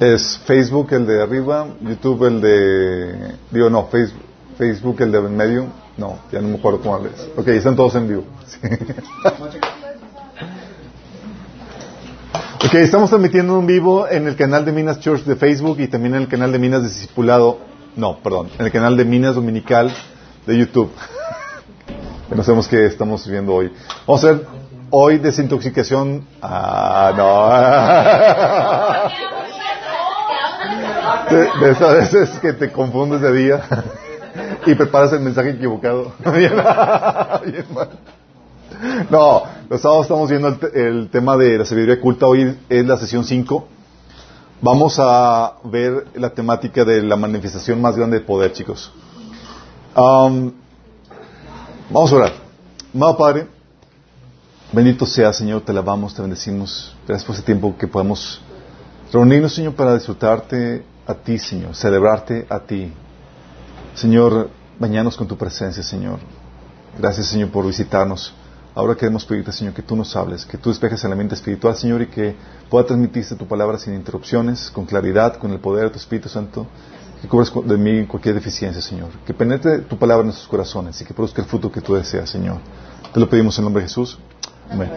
Es Facebook el de arriba, YouTube el de... Digo, no, Facebook, Facebook el de en medio. No, ya no me acuerdo cómo es. Ok, están todos en vivo. ok, estamos transmitiendo en vivo en el canal de Minas Church de Facebook y también en el canal de Minas Discipulado. No, perdón, en el canal de Minas Dominical de YouTube. no sabemos qué estamos viendo hoy. Vamos a ver hoy desintoxicación. Ah, no. De, de esas veces que te confundes de día y preparas el mensaje equivocado. no, los sábados estamos viendo el, tema de la sabiduría culta. Hoy es la sesión 5. Vamos a ver la temática de la manifestación más grande de poder, chicos. Um, vamos a orar. Amado Padre, bendito sea, Señor, te alabamos, te bendecimos. Gracias por este tiempo que podemos reunirnos, Señor, para disfrutarte a ti, Señor, celebrarte a ti. Señor, bañanos con tu presencia, Señor. Gracias, Señor, por visitarnos. Ahora queremos pedirte, Señor, que tú nos hables, que tú despejes el ambiente espiritual, Señor, y que pueda transmitirse tu palabra sin interrupciones, con claridad, con el poder de tu Espíritu Santo, que cubras de mí cualquier deficiencia, Señor. Que penetre tu palabra en nuestros corazones y que produzca el fruto que tú deseas, Señor. Te lo pedimos en nombre de Jesús. Amén.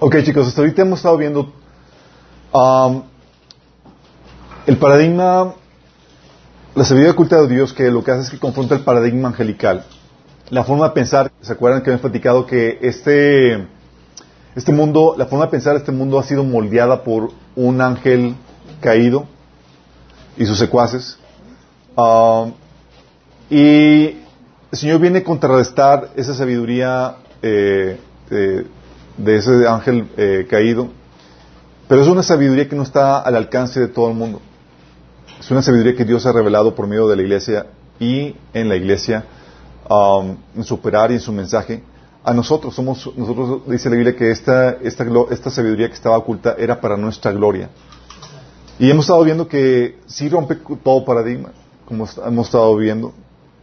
Ok, chicos, hasta ahorita hemos estado viendo um, el paradigma, la sabiduría oculta de Dios, que lo que hace es que confronta el paradigma angelical. La forma de pensar, ¿se acuerdan que hemos platicado que este, este mundo, la forma de pensar de este mundo ha sido moldeada por un ángel caído y sus secuaces? Ah, y el Señor viene a contrarrestar esa sabiduría eh, de ese ángel eh, caído, pero es una sabiduría que no está al alcance de todo el mundo. Es una sabiduría que Dios ha revelado por medio de la iglesia y en la iglesia, um, en su operar y en su mensaje. A nosotros, somos, nosotros dice la Biblia que esta, esta, esta sabiduría que estaba oculta era para nuestra gloria. Y hemos estado viendo que sí rompe todo paradigma, como hemos estado viendo,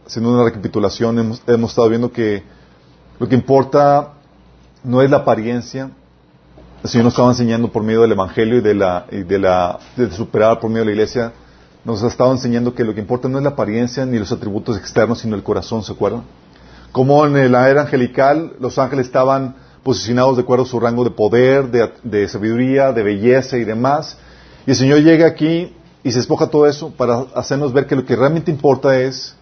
haciendo una recapitulación, hemos, hemos estado viendo que lo que importa no es la apariencia, el Señor nos estaba enseñando por medio del Evangelio y de la, y de la, de superar por medio de la iglesia, nos ha estado enseñando que lo que importa no es la apariencia ni los atributos externos, sino el corazón, ¿se acuerdan? Como en la era angelical, los ángeles estaban posicionados de acuerdo a su rango de poder, de, sabiduría, de belleza y demás. Y el Señor llega aquí y se espoja todo eso para hacernos ver que lo que realmente importa es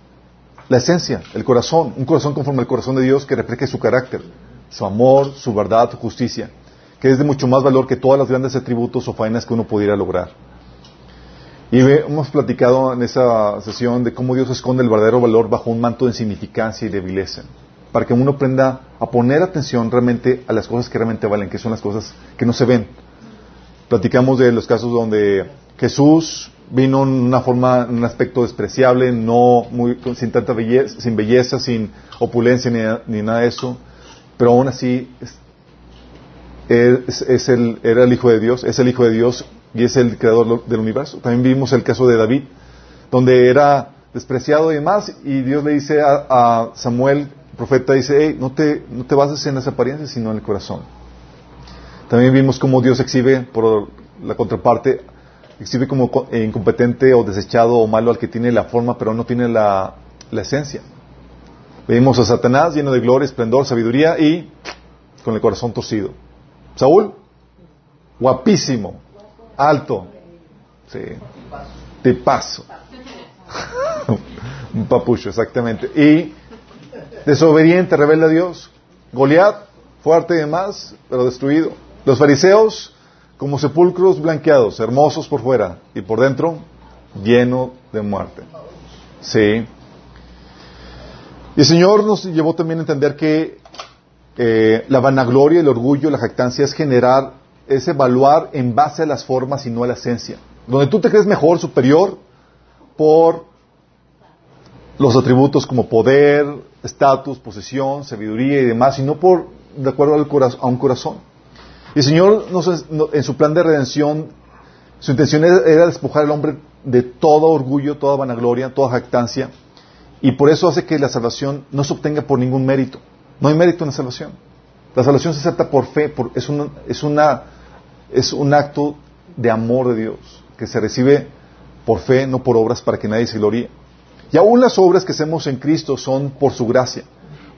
la esencia, el corazón, un corazón conforme al corazón de Dios que refleje su carácter, su amor, su verdad, su justicia, que es de mucho más valor que todas las grandes atributos o faenas que uno pudiera lograr. Y hemos platicado en esa sesión de cómo Dios esconde el verdadero valor bajo un manto de insignificancia y de vileza, para que uno aprenda a poner atención realmente a las cosas que realmente valen, que son las cosas que no se ven. Platicamos de los casos donde Jesús vino en una forma, en un aspecto despreciable, no muy, sin tanta belleza, sin belleza, sin opulencia ni, nada de eso, pero aún así es el, era el Hijo de Dios, es el Hijo de Dios y es el creador del universo. También vimos el caso de David, donde era despreciado y demás, y Dios le dice a, Samuel, el profeta, dice, hey, no te, no te bases en las apariencias, sino en el corazón. También vimos cómo Dios exhibe, por la contraparte, exhibe como incompetente o desechado o malo al que tiene la forma, pero no tiene la, la esencia. Vimos a Satanás lleno de gloria, esplendor, sabiduría y con el corazón torcido. Saúl, guapísimo, alto. Sí. paso Un papucho, exactamente. Y desobediente, rebelde a Dios. Goliat, fuerte y demás, pero destruido. Los fariseos, como sepulcros blanqueados, hermosos por fuera y por dentro, lleno de muerte. Sí. Y el Señor nos llevó también a entender que eh, la vanagloria, el orgullo, la jactancia es generar es evaluar en base a las formas y no a la esencia. Donde tú te crees mejor, superior, por los atributos como poder, estatus, posesión, sabiduría y demás, y no por de acuerdo al a un corazón. Y el Señor en su plan de redención, su intención era despojar al hombre de todo orgullo, toda vanagloria, toda jactancia, y por eso hace que la salvación no se obtenga por ningún mérito. No hay mérito en la salvación. La salvación se acepta por fe, es, es, una, es un acto de amor de Dios, que se recibe por fe, no por obras, para que nadie se gloríe. Y aún las obras que hacemos en Cristo son por su gracia,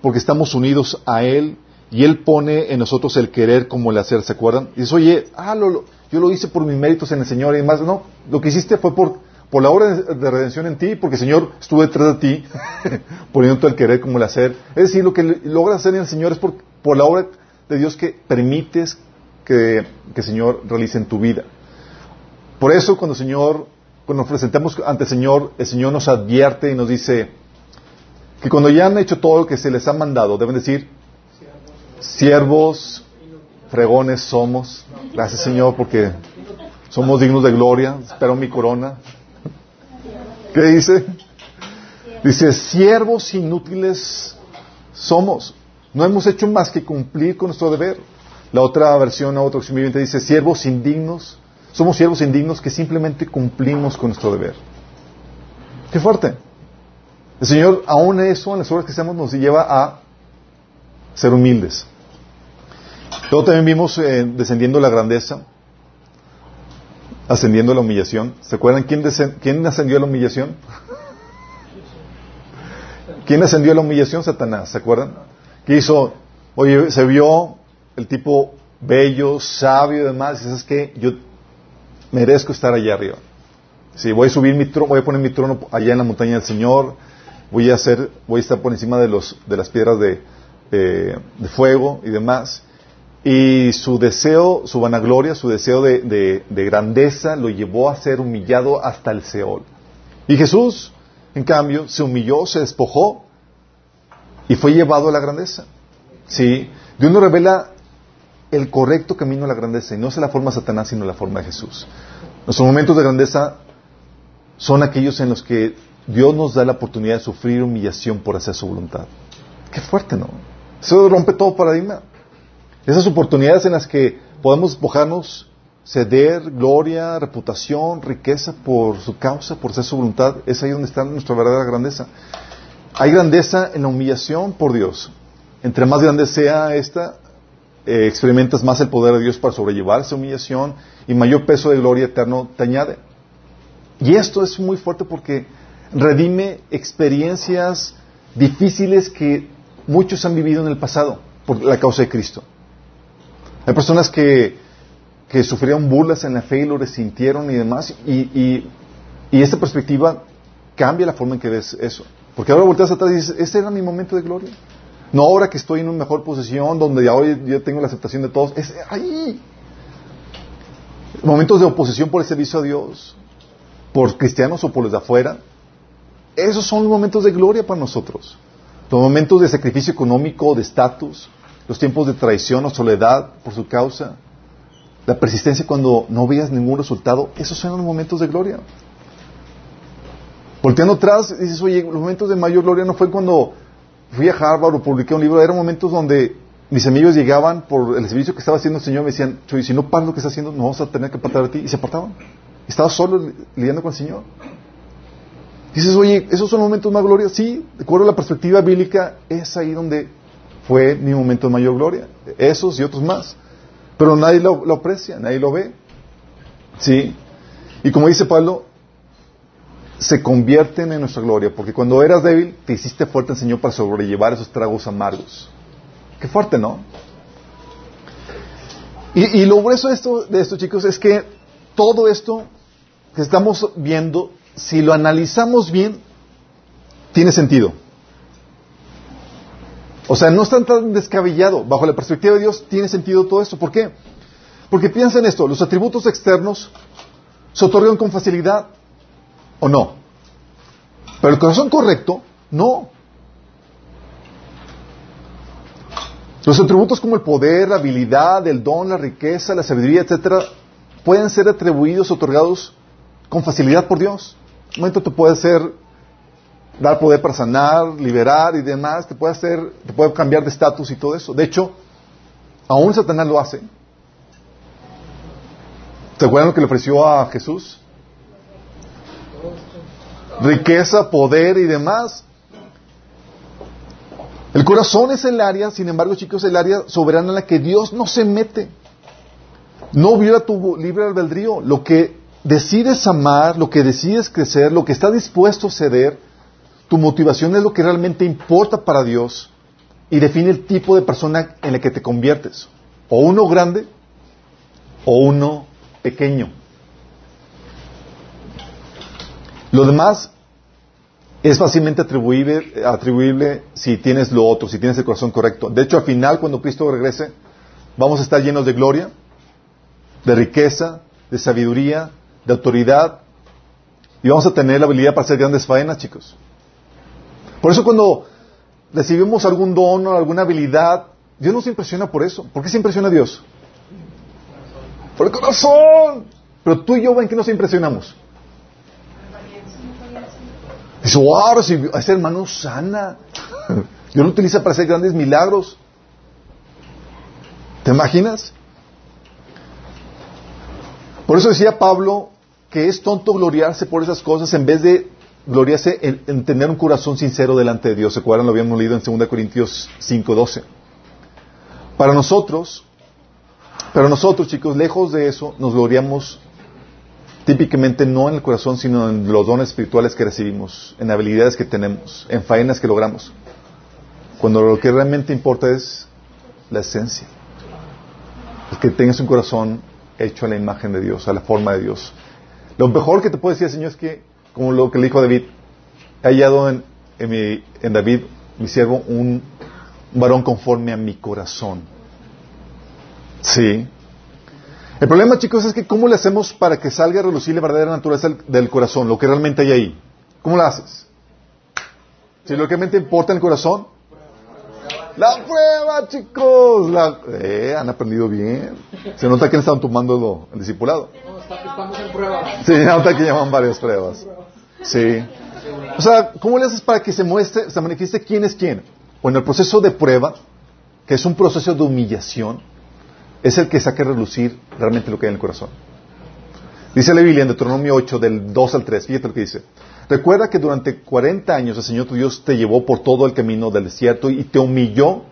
porque estamos unidos a Él y Él pone en nosotros el querer como el hacer, ¿se acuerdan? Y dice, oye, ah, yo lo hice por mis méritos en el Señor y demás. No, lo que hiciste fue por, por la obra de, redención en ti, porque el Señor estuvo detrás de ti, poniendo el querer como el hacer. Es decir, lo que logras hacer en el Señor es por, la obra de Dios que permites que, el Señor realice en tu vida. Por eso, cuando Señor cuando nos presentamos ante el Señor, el Señor nos advierte y nos dice que cuando ya han hecho todo lo que se les ha mandado, deben decir, siervos, fregones somos. Gracias Señor porque somos dignos de gloria. Espero mi corona. ¿Qué dice? Dice, siervos inútiles somos. No hemos hecho más que cumplir con nuestro deber. La otra versión, la otra opción dice, siervos indignos somos siervos indignos que simplemente cumplimos con nuestro deber. Qué fuerte. El Señor, aún eso, en las obras que hacemos, nos lleva a ser humildes. Luego también vimos eh, descendiendo la grandeza, ascendiendo la humillación. ¿Se acuerdan quién, ascendió a la humillación? ¿Quién ascendió a la humillación? Satanás, ¿se acuerdan? ¿Qué hizo? Oye, se vio el tipo bello, sabio y demás. Y es que yo merezco estar allá arriba. Si voy a subir mi trono, voy a poner mi trono allá en la montaña del Señor, voy a hacer, voy a estar por encima de los, de las piedras de, de fuego y demás. Y su deseo, su vanagloria, su deseo de, de, grandeza lo llevó a ser humillado hasta el Seol. Y Jesús, en cambio, se humilló, se despojó y fue llevado a la grandeza. ¿Sí? Dios nos revela el correcto camino a la grandeza y no es la forma de Satanás, sino la forma de Jesús. Nuestros momentos de grandeza son aquellos en los que Dios nos da la oportunidad de sufrir humillación por hacer su voluntad. Qué fuerte, ¿no? Eso rompe todo paradigma. Esas oportunidades en las que podemos despojarnos, ceder gloria, reputación, riqueza por su causa, por hacer su voluntad, es ahí donde está nuestra verdadera grandeza. Hay grandeza en la humillación por Dios. Entre más grande sea esta, eh, experimentas más el poder de Dios para sobrellevar esa humillación y mayor peso de gloria eterno te añade. Y esto es muy fuerte porque redime experiencias difíciles que muchos han vivido en el pasado por la causa de Cristo. Hay personas que, que sufrieron burlas en la fe y lo resintieron y demás, y, y, y esta perspectiva cambia la forma en que ves eso. Porque ahora volteas atrás y dices, ese era mi momento de gloria. No ahora que estoy en una mejor posición, donde ya hoy yo tengo la aceptación de todos. Es ahí. Momentos de oposición por el servicio a Dios, por cristianos o por los de afuera. Esos son los momentos de gloria para nosotros. Los momentos de sacrificio económico, de estatus, los tiempos de traición o soledad por su causa, la persistencia cuando no veas ningún resultado, esos son los momentos de gloria. Volteando atrás, dices, oye, los momentos de mayor gloria no fue cuando fui a Harvard o publiqué un libro, eran momentos donde mis amigos llegaban por el servicio que estaba haciendo el Señor, me decían, Chuy, si no paras lo que estás haciendo, no vamos a tener que apartar de ti. Y se apartaban. Estaba solo lidiando con el Señor. Dices, oye, ¿esos son momentos más gloria? Sí, de acuerdo a la perspectiva bíblica, es ahí donde fue mi momento de mayor gloria. Esos y otros más. Pero nadie lo, aprecia, nadie lo ve. Sí. Y como dice Pablo, se convierten en nuestra gloria, porque cuando eras débil, te hiciste fuerte, Señor, para sobrellevar esos tragos amargos. Qué fuerte, ¿no? Y, lo grueso de esto, de esto, chicos, es que todo esto que estamos viendo, si lo analizamos bien, tiene sentido. O sea, no está tan descabellado. Bajo la perspectiva de Dios, tiene sentido todo esto. ¿Por qué? Porque piensa en esto, los atributos externos se otorgan con facilidad ¿O no? Pero el corazón correcto, no. Los atributos como el poder, la habilidad, el don, la riqueza, la sabiduría, etcétera, pueden ser atribuidos, otorgados con facilidad por Dios. Un momento te puede ser dar poder para sanar, liberar y demás, te puede hacer, te puede cambiar de estatus y todo eso. De hecho, aún Satanás lo hace. ¿Te acuerdan lo que le ofreció a Jesús? riqueza, poder y demás. El corazón es el área, sin embargo, chicos, el área soberana en la que Dios no se mete. No viola tu libre albedrío. Lo que decides amar, lo que decides crecer, lo que está dispuesto a ceder, tu motivación es lo que realmente importa para Dios y define el tipo de persona en la que te conviertes. O uno grande o uno pequeño. Lo demás es fácilmente atribuible, atribuible si tienes lo otro, si tienes el corazón correcto. De hecho, al final, cuando Cristo regrese, vamos a estar llenos de gloria, de riqueza, de sabiduría, de autoridad, y vamos a tener la habilidad para hacer grandes faenas, chicos. Por eso cuando recibimos algún don o alguna habilidad, Dios nos impresiona por eso. ¿Por qué se impresiona Dios? Por el corazón. Pero tú y yo, ¿en qué nos impresionamos? Dice, wow, ese hermano sana. Dios lo utiliza para hacer grandes milagros. ¿Te imaginas? Por eso decía Pablo que es tonto gloriarse por esas cosas en vez de gloriarse en, tener un corazón sincero delante de Dios. ¿Se acuerdan? Lo habíamos leído en 2 Corintios 5:12. Para nosotros, pero nosotros, chicos, lejos de eso, nos gloriamos típicamente no en el corazón, sino en los dones espirituales que recibimos, en habilidades que tenemos, en faenas que logramos. Cuando lo que realmente importa es la esencia. Que tengas un corazón hecho a la imagen de Dios, a la forma de Dios. Lo mejor que te puedo decir, Señor, es que, como lo que le dijo David, he hallado en, en David, mi siervo, un varón conforme a mi corazón. Sí. El problema, chicos, es que ¿cómo le hacemos para que salga a relucir la verdadera naturaleza del, corazón, lo que realmente hay ahí? ¿Cómo lo haces? Si lo que realmente importa el corazón, la prueba, chicos. La... Eh, han aprendido bien. Se nota que están tomando el discipulado. Sí, se nota que llaman varias pruebas. Sí. O sea, ¿cómo le haces para que se muestre, se manifieste quién es quién? Bueno, el proceso de prueba, que es un proceso de humillación, es el que saque a relucir realmente lo que hay en el corazón. Dice la Biblia en Deuteronomio 8, del 2 al 3, fíjate lo que dice. Recuerda que durante 40 años el Señor tu Dios te llevó por todo el camino del desierto y te humilló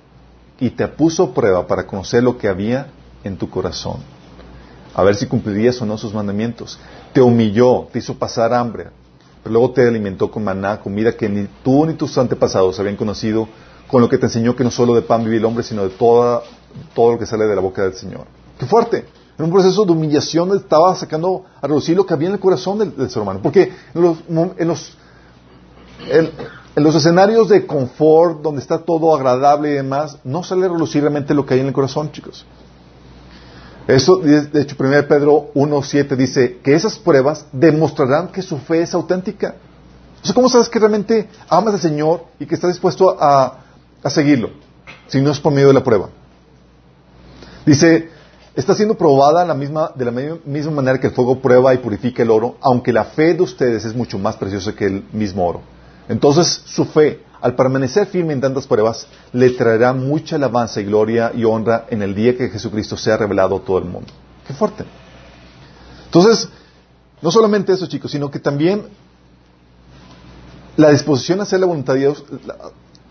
y te puso prueba para conocer lo que había en tu corazón. A ver si cumplirías o no sus mandamientos. Te humilló, te hizo pasar hambre, pero luego te alimentó con maná, comida que ni tú ni tus antepasados habían conocido, con lo que te enseñó que no solo de pan vive el hombre, sino de toda, todo lo que sale de la boca del Señor. ¡Qué fuerte! En un proceso de humillación estaba sacando a reducir lo que había en el corazón del, ser humano. Porque en los, en los, en, los escenarios de confort, donde está todo agradable y demás, no sale a relucir realmente lo que hay en el corazón, chicos. Eso, de hecho, 1 Pedro 1.7 dice que esas pruebas demostrarán que su fe es auténtica. O ¿cómo sabes que realmente amas al Señor y que estás dispuesto a, a seguirlo? Si no es por medio de la prueba. Dice, está siendo probada la misma, de la misma manera que el fuego prueba y purifica el oro, aunque la fe de ustedes es mucho más preciosa que el mismo oro. Entonces su fe, al permanecer firme en tantas pruebas, le traerá mucha alabanza y gloria y honra en el día que Jesucristo sea revelado a todo el mundo. Qué fuerte. Entonces, no solamente eso, chicos, sino que también la disposición a hacer la voluntad de Dios,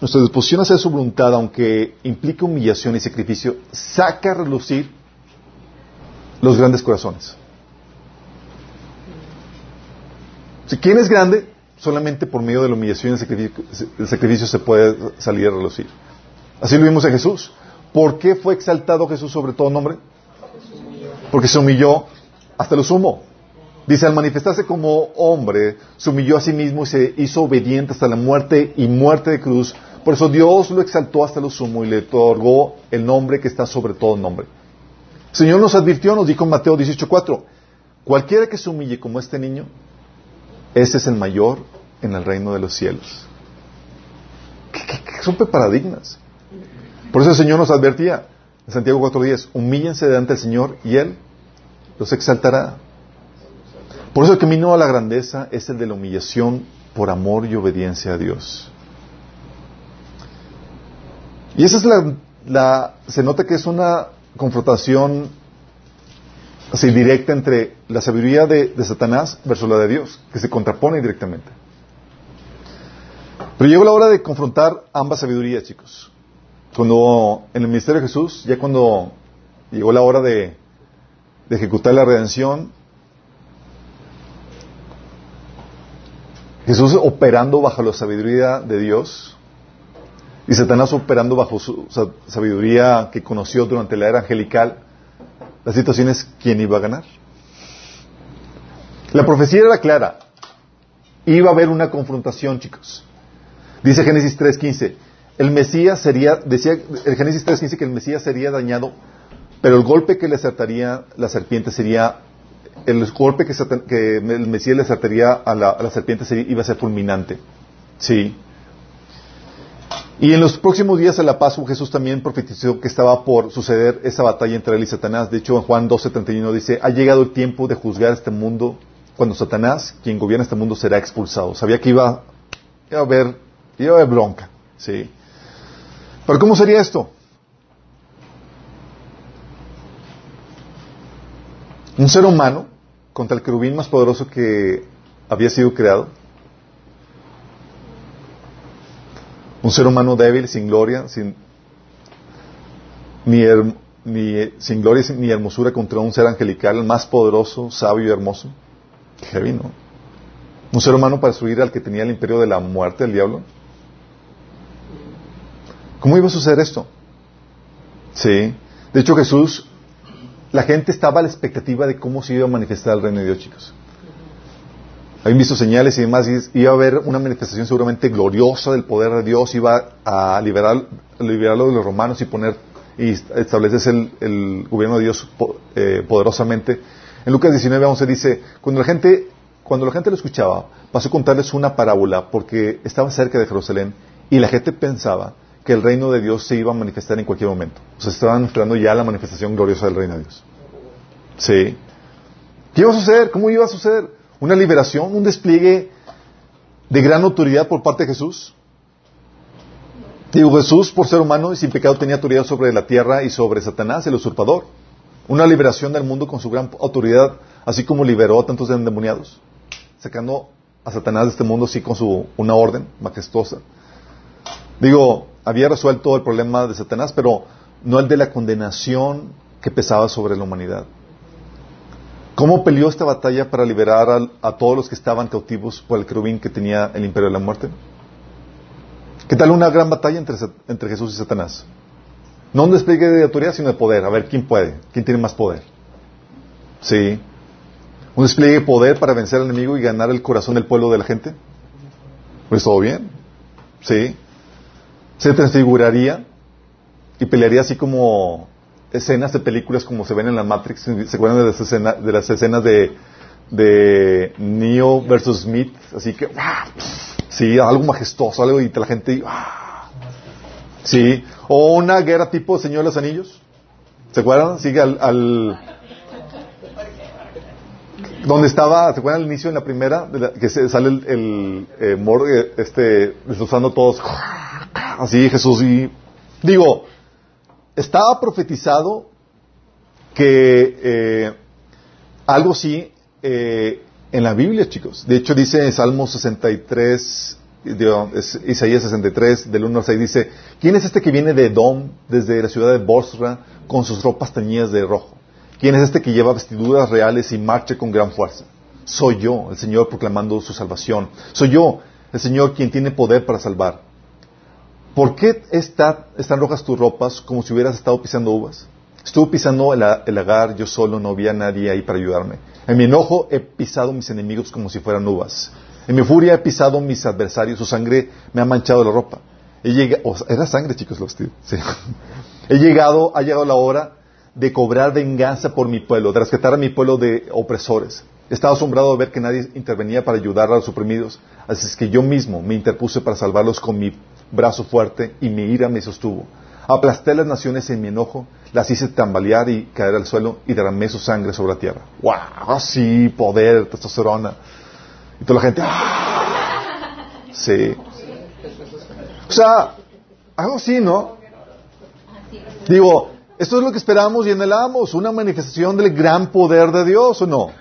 nuestra disposición a hacer su voluntad, aunque implique humillación y sacrificio, saca a relucir los grandes corazones. Si ¿Quién es grande? Solamente por medio de la humillación y el sacrificio, se puede salir a relucir. Así lo vimos a Jesús. ¿Por qué fue exaltado Jesús sobre todo nombre? Porque se humilló hasta lo sumo. Dice, al manifestarse como hombre, se humilló a sí mismo y se hizo obediente hasta la muerte y muerte de cruz. Por eso Dios lo exaltó hasta lo sumo y le otorgó el nombre que está sobre todo nombre. El Señor nos advirtió, nos dijo en Mateo 18:4, cualquiera que se humille como este niño, ese es el mayor en el reino de los cielos. ¿Qué, rompe paradigmas? Por eso el Señor nos advertía en Santiago 4:10, humíllense delante del Señor y Él los exaltará. Por eso el camino a la grandeza es el de la humillación por amor y obediencia a Dios. Y esa es la se nota que es una confrontación así directa entre la sabiduría de, Satanás versus la de Dios, que se contrapone directamente. Pero llegó la hora de confrontar ambas sabidurías, chicos. Cuando en el ministerio de Jesús, ya cuando llegó la hora de, de ejecutar la redención, Jesús operando bajo la sabiduría de Dios y Satanás operando bajo su sabiduría que conoció durante la era angelical, la situación es quién iba a ganar. La profecía era clara. Iba a haber una confrontación, chicos. Dice Génesis 3.15, el Mesías sería, decía el Génesis 3.15 que el Mesías sería dañado, pero el golpe que le acertaría la serpiente sería, el golpe que, el Mesías le acertaría a la, a la serpiente iba a ser fulminante. Sí. Y en los próximos días de la Pascua Jesús también profetizó que estaba por suceder esa batalla entre él y Satanás. De hecho, en Juan 12:31 dice, ha llegado el tiempo de juzgar este mundo cuando Satanás, quien gobierna este mundo, será expulsado. Sabía que iba, iba a haber, iba a haber bronca. ¿sí? Pero ¿cómo sería esto? Un ser humano contra el querubín más poderoso que había sido creado Un ser humano débil, sin gloria, sin ni, ni, sin gloria ni hermosura contra un ser angelical, más poderoso, sabio y hermoso. Heavy, ¿no? Un ser humano para subir al que tenía el imperio de la muerte, el diablo. ¿Cómo iba a suceder esto? Sí. De hecho, Jesús, la gente estaba a la expectativa de cómo se iba a manifestar el reino de Dios, chicos. Habían visto señales y demás, y iba a haber una manifestación seguramente gloriosa del poder de Dios, iba a liberar, liberarlo de los romanos y poner y establecerse el, gobierno de Dios eh, poderosamente. En Lucas 19, 11 dice, cuando la gente, cuando la gente lo escuchaba, pasó a contarles una parábola porque estaba cerca de Jerusalén y la gente pensaba que el reino de Dios se iba a manifestar en cualquier momento. O sea, estaban esperando ya la manifestación gloriosa del reino de Dios. ¿Sí? ¿Qué iba a suceder? ¿Cómo iba a suceder? Una liberación, un despliegue de gran autoridad por parte de Jesús. Digo, Jesús, por ser humano y sin pecado, tenía autoridad sobre la tierra y sobre Satanás, el usurpador. Una liberación del mundo con su gran autoridad, así como liberó a tantos endemoniados, sacando a Satanás de este mundo, así con su, una orden majestuosa. Digo, había resuelto el problema de Satanás, pero no el de la condenación que pesaba sobre la humanidad. ¿Cómo peleó esta batalla para liberar a, todos los que estaban cautivos por el querubín que tenía el imperio de la muerte? ¿Qué tal una gran batalla entre, Jesús y Satanás? No un despliegue de autoridad, sino de poder. A ver quién puede, quién tiene más poder. Sí. Un despliegue de poder para vencer al enemigo y ganar el corazón del pueblo de la gente. Pues todo bien. Sí. Se transfiguraría y pelearía así como escenas de películas como se ven en la Matrix, ¿se acuerdan de las, escenas de, las escenas de, de Neo versus Smith? Así que, sí, algo majestuoso, algo y la gente, sí, o una guerra tipo Señor de los Anillos, ¿se acuerdan? Sigue al, al donde estaba, ¿se acuerdan al inicio en la primera? que se, sale el, el eh, eh este, destrozando todos, así Jesús y, digo, estaba profetizado que eh, algo sí eh, en la Biblia, chicos. De hecho, dice en Salmo 63, Isaías 63, del 1 al 6, dice, ¿quién es este que viene de Edom, desde la ciudad de Bosra, con sus ropas teñidas de rojo? ¿Quién es este que lleva vestiduras reales y marcha con gran fuerza? Soy yo, el Señor proclamando su salvación. Soy yo, el Señor, quien tiene poder para salvar. ¿Por qué están rojas tus ropas como si hubieras estado pisando uvas? Estuve pisando el, el lagar, yo solo, no había nadie ahí para ayudarme. En mi enojo he pisado mis enemigos como si fueran uvas. En mi furia he pisado mis adversarios, su sangre me ha manchado la ropa. He llegado, era sangre, chicos, lo vestidos. He llegado, ha llegado la hora de cobrar venganza por mi pueblo, de respetar a mi pueblo de opresores. Estaba asombrado de ver que nadie intervenía para ayudar a los oprimidos, así es que yo mismo me interpuse para salvarlos con mi brazo fuerte y mi ira me sostuvo. Aplasté las naciones en mi enojo, las hice tambalear y caer al suelo y derramé su sangre sobre la tierra. ¡Wow! Sí, poder, testosterona. Y toda la gente, ¡ah! Sí. O sea, algo así, ¿no? Digo, esto es lo que esperamos y anhelamos, una manifestación del gran poder de Dios, ¿o no?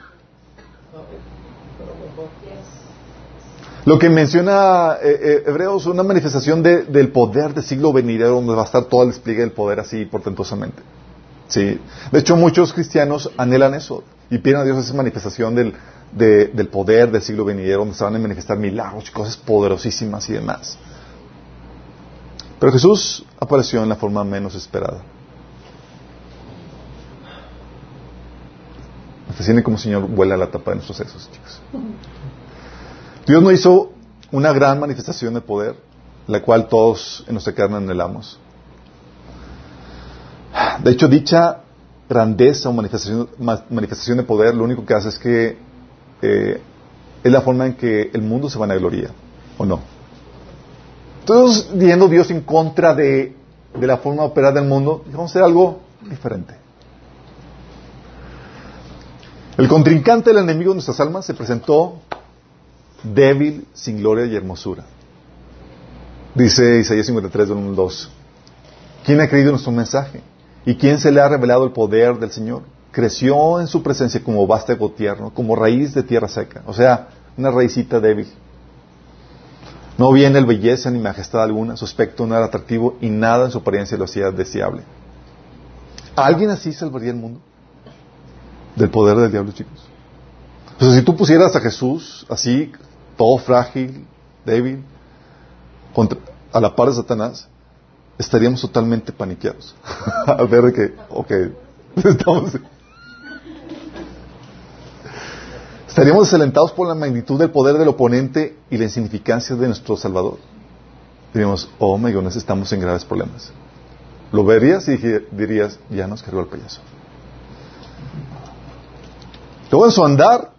Lo que menciona eh, eh, Hebreos, una manifestación del poder del siglo venidero, donde va a estar todo el despliegue del poder así portentosamente. Sí. De hecho, muchos cristianos anhelan eso y piden a Dios esa manifestación del, del poder del siglo venidero, donde se van a manifestar milagros y cosas poderosísimas y demás. Pero Jesús apareció en la forma menos esperada. Me fascina como Señor vuela la tapa de nuestros sesos, chicos. Dios no hizo una gran manifestación de poder, la cual todos en nuestra carne anhelamos. De hecho, dicha grandeza o manifestación, manifestación de poder, lo único que hace es que eh, es la forma en que el mundo se van a gloria, ¿o no? Todos viendo Dios en contra de, de la forma de operar del mundo, vamos a hacer algo diferente. El contrincante del enemigo de nuestras almas se presentó débil, sin gloria y hermosura. Dice Isaías 53, 1 2. ¿Quién ha creído nuestro mensaje? ¿Y quién se le ha revelado el poder del Señor? Creció en su presencia como vástago tierno, como raíz de tierra seca. O sea, una raicita débil. No viene el belleza ni majestad alguna, su aspecto no era atractivo y nada en su apariencia lo hacía deseable. ¿Alguien así salvaría el mundo? Del poder del diablo, chicos. Entonces, si tú pusieras a Jesús así, todo frágil, débil, a la par de Satanás, estaríamos totalmente paniqueados al ver que, ok, estamos... Estaríamos desalentados por la magnitud del poder del oponente y la insignificancia de nuestro Salvador. Diríamos, oh my goodness, estamos en graves problemas. Lo verías y dirías, ya nos cargó el payaso. Luego en su andar,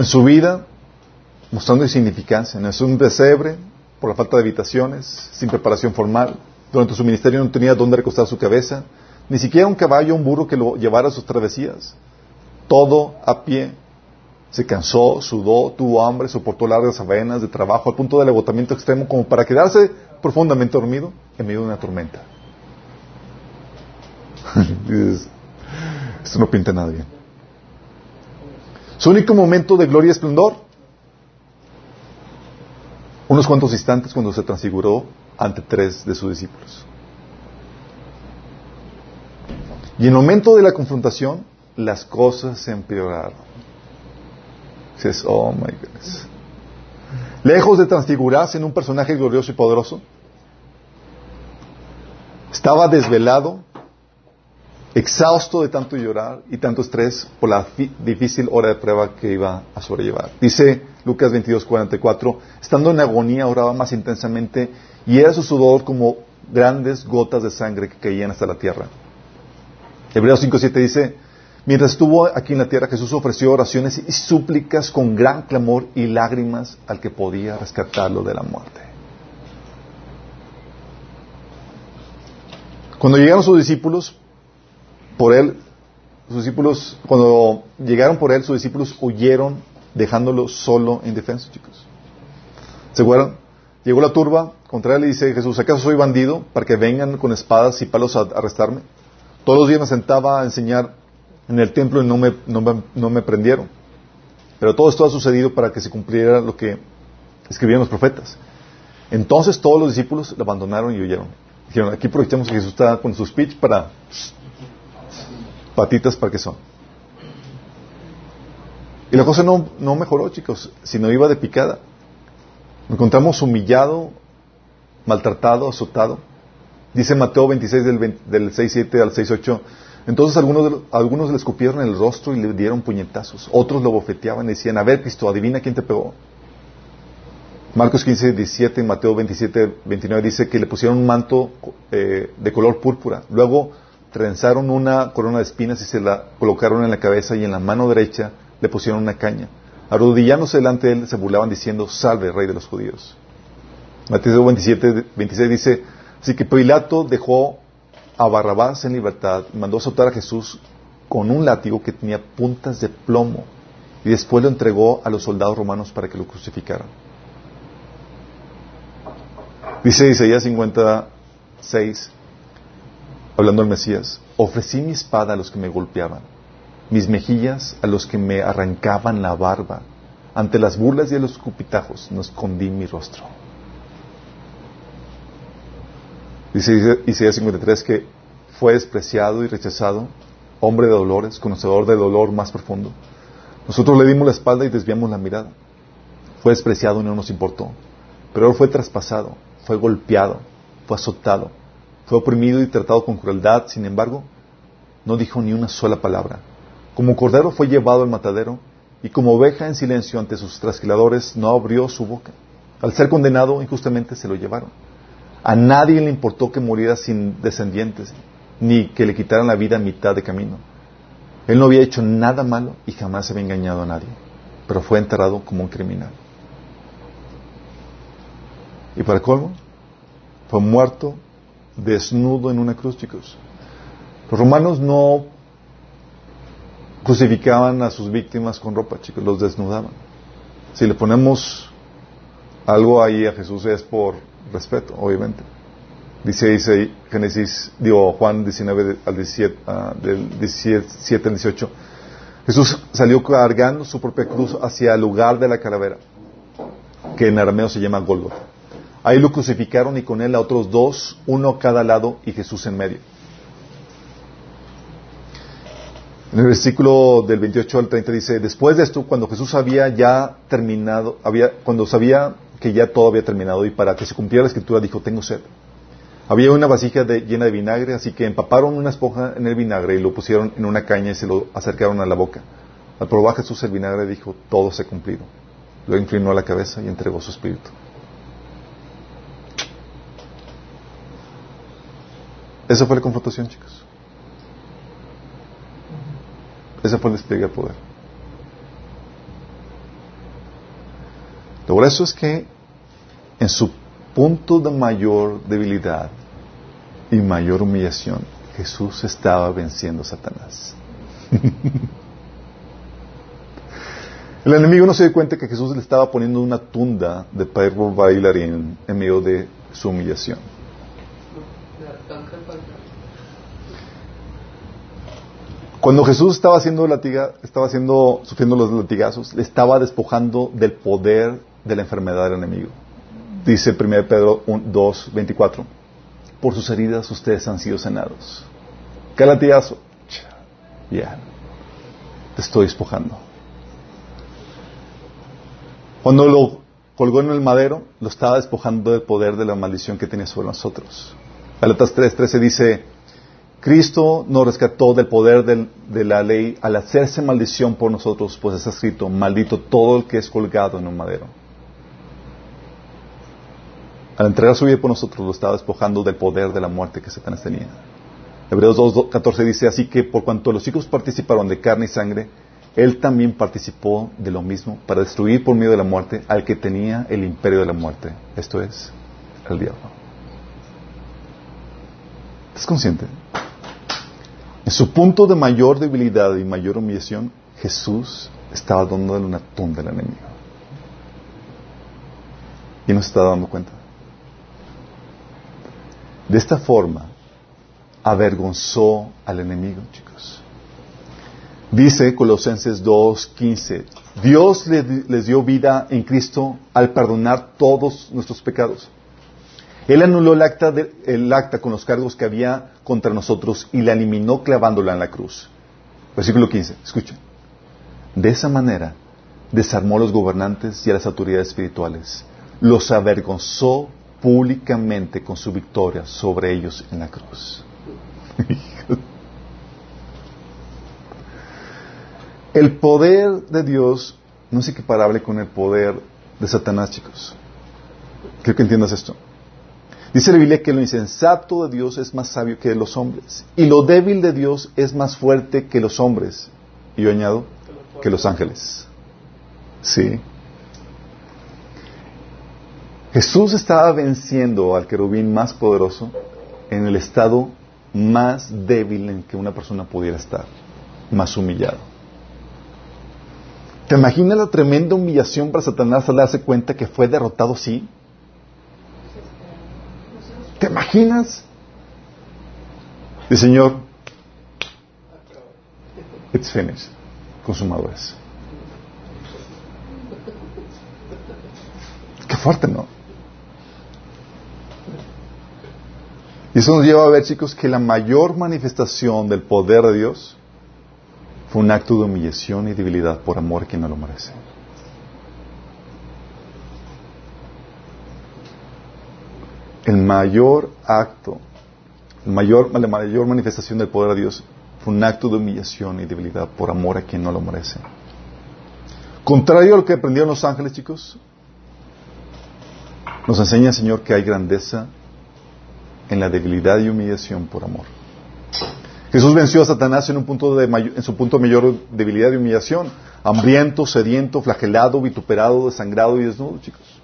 en su vida, mostrando insignificancia. Es un pesebre por la falta de habitaciones, sin preparación formal. Durante su ministerio no tenía dónde recostar su cabeza, ni siquiera un caballo o un burro que lo llevara a sus travesías. Todo a pie. Se cansó, sudó, tuvo hambre, soportó largas avenas de trabajo al punto del agotamiento extremo como para quedarse profundamente dormido en medio de una tormenta. esto no pinta nada bien. Su único momento de gloria y esplendor, unos cuantos instantes cuando se transfiguró ante tres de sus discípulos. Y en el momento de la confrontación, las cosas se empeoraron. Dices, oh my goodness. Lejos de transfigurarse en un personaje glorioso y poderoso, estaba desvelado exhausto de tanto llorar y tanto estrés por la difícil hora de prueba que iba a sobrellevar. Dice Lucas 22, 44, estando en agonía oraba más intensamente y era su sudor como grandes gotas de sangre que caían hasta la tierra. Hebreos 5, 7 dice, mientras estuvo aquí en la tierra Jesús ofreció oraciones y súplicas con gran clamor y lágrimas al que podía rescatarlo de la muerte. Cuando llegaron sus discípulos, por él, sus discípulos, cuando llegaron por él, sus discípulos huyeron dejándolo solo en defensa, chicos. ¿Se acuerdan? Llegó la turba contra él y dice Jesús, ¿acaso soy bandido para que vengan con espadas y palos a arrestarme? Todos los días me sentaba a enseñar en el templo y no me, no me prendieron. Pero todo esto ha sucedido para que se cumpliera lo que escribían los profetas. Entonces todos los discípulos lo abandonaron y huyeron. Dijeron, aquí aprovechamos que Jesús está con su speech para patitas para qué son. Y la cosa no, no mejoró, chicos, sino iba de picada. Nos encontramos humillado, maltratado, azotado. Dice Mateo 26 del, del 6.7 al 6.8. Entonces algunos, algunos le escupieron el rostro y le dieron puñetazos. Otros lo bofeteaban y decían, a ver, Cristo, adivina quién te pegó. Marcos 15, 17 y Mateo 27, 29 dice que le pusieron un manto eh, de color púrpura. Luego trenzaron una corona de espinas y se la colocaron en la cabeza y en la mano derecha le pusieron una caña. Arrodillándose delante de él se burlaban diciendo, salve, rey de los judíos. Mateo 27, 26 dice, así que Pilato dejó a Barrabás en libertad y mandó azotar a Jesús con un látigo que tenía puntas de plomo y después lo entregó a los soldados romanos para que lo crucificaran. Dice Isaías 56, hablando del Mesías, ofrecí mi espada a los que me golpeaban, mis mejillas a los que me arrancaban la barba, ante las burlas y los cupitajos no escondí mi rostro. Dice Isaías 53 que fue despreciado y rechazado, hombre de dolores, conocedor del dolor más profundo. Nosotros le dimos la espalda y desviamos la mirada. Fue despreciado y no nos importó. Pero él fue traspasado, fue golpeado, fue azotado, fue oprimido y tratado con crueldad. Sin embargo, no dijo ni una sola palabra. Como cordero fue llevado al matadero y como oveja en silencio ante sus trasquiladores no abrió su boca. Al ser condenado injustamente se lo llevaron. A nadie le importó que muriera sin descendientes, ni que le quitaran la vida a mitad de camino. Él no había hecho nada malo y jamás había engañado a nadie, pero fue enterrado como un criminal. Y para colmo, fue muerto desnudo en una cruz, chicos. Los romanos no crucificaban a sus víctimas con ropa, chicos, los desnudaban. Si le ponemos algo ahí a Jesús es por respeto, obviamente. Dice, dice Génesis, digo Juan 19 al 17, ah, del 17 al 18. Jesús salió cargando su propia cruz hacia el lugar de la calavera, que en arameo se llama Golgotha. Ahí lo crucificaron y con él a otros dos, uno a cada lado y Jesús en medio. En el versículo del 28 al 30 dice, después de esto, cuando Jesús había ya terminado, había, cuando sabía que ya todo había terminado y para que se cumpliera la escritura dijo, tengo sed. Había una vasija llena de vinagre, así que empaparon una esponja en el vinagre y lo pusieron en una caña y se lo acercaron a la boca. Al probar Jesús el vinagre dijo, todo se ha cumplido. Lo inclinó a la cabeza y entregó su espíritu. Esa fue la confrontación, chicos. Ese fue el despliegue del poder. Lo eso es que en su punto de mayor debilidad y mayor humillación, Jesús estaba venciendo a Satanás. El enemigo no se dio cuenta que Jesús le estaba poniendo una tunda de perro bailarín en medio de su humillación. Cuando Jesús estaba haciendo latiga, estaba haciendo, sufriendo los latigazos, le estaba despojando del poder de la enfermedad del enemigo. Dice 1 Pedro 2, 24. Por sus heridas ustedes han sido sanados. ¿Qué latigazo? Ya. Te estoy despojando. Cuando lo colgó en el madero, lo estaba despojando del poder de la maldición que tenía sobre nosotros. Galatas 3, 13 dice, Cristo nos rescató del poder de la ley al hacerse maldición por nosotros, pues está escrito, maldito todo el que es colgado en un madero. Al entregar su vida por nosotros, lo estaba despojando del poder de la muerte que Satanás tenía. Hebreos 2.14 dice, así que por cuanto los hijos participaron de carne y sangre, él también participó de lo mismo para destruir por medio de la muerte al que tenía el imperio de la muerte, esto es, el diablo. ¿Estás consciente? En su punto de mayor debilidad y mayor humillación, Jesús estaba dándole una tumba al enemigo. Y no se estaba dando cuenta. De esta forma, avergonzó al enemigo, chicos. Dice Colosenses 2.15, Dios les dio vida en Cristo al perdonar todos nuestros pecados él anuló el acta, con los cargos que había contra nosotros y la eliminó clavándola en la cruz. Versículo 15, escuchen. De esa manera desarmó a los gobernantes y a las autoridades espirituales. Los avergonzó públicamente con su victoria sobre ellos en la cruz. el poder de Dios no es equiparable con el poder de Satanás, chicos. Quiero que entiendas esto. Dice la Biblia que lo insensato de Dios es más sabio que los hombres y lo débil de Dios es más fuerte que los hombres. Y yo añado que los ángeles. Sí. Jesús estaba venciendo al querubín más poderoso en el estado más débil en que una persona pudiera estar, más humillado. ¿Te imaginas la tremenda humillación para Satanás al darse cuenta que fue derrotado, sí? ¿Te imaginas? El Señor, it's finished. Consumado es. Qué fuerte, ¿no? Y eso nos lleva a ver, chicos, que la mayor manifestación del poder de Dios fue un acto de humillación y debilidad por amor a quien no lo merece. El mayor acto, mayor, la mayor manifestación del poder de Dios fue un acto de humillación y debilidad por amor a quien no lo merece. Contrario a lo que aprendieron los ángeles, chicos, nos enseña el Señor que hay grandeza en la debilidad y humillación por amor. Jesús venció a Satanás en, un punto de en su punto mayor debilidad y humillación, hambriento, sediento, flagelado, vituperado, desangrado y desnudo, chicos.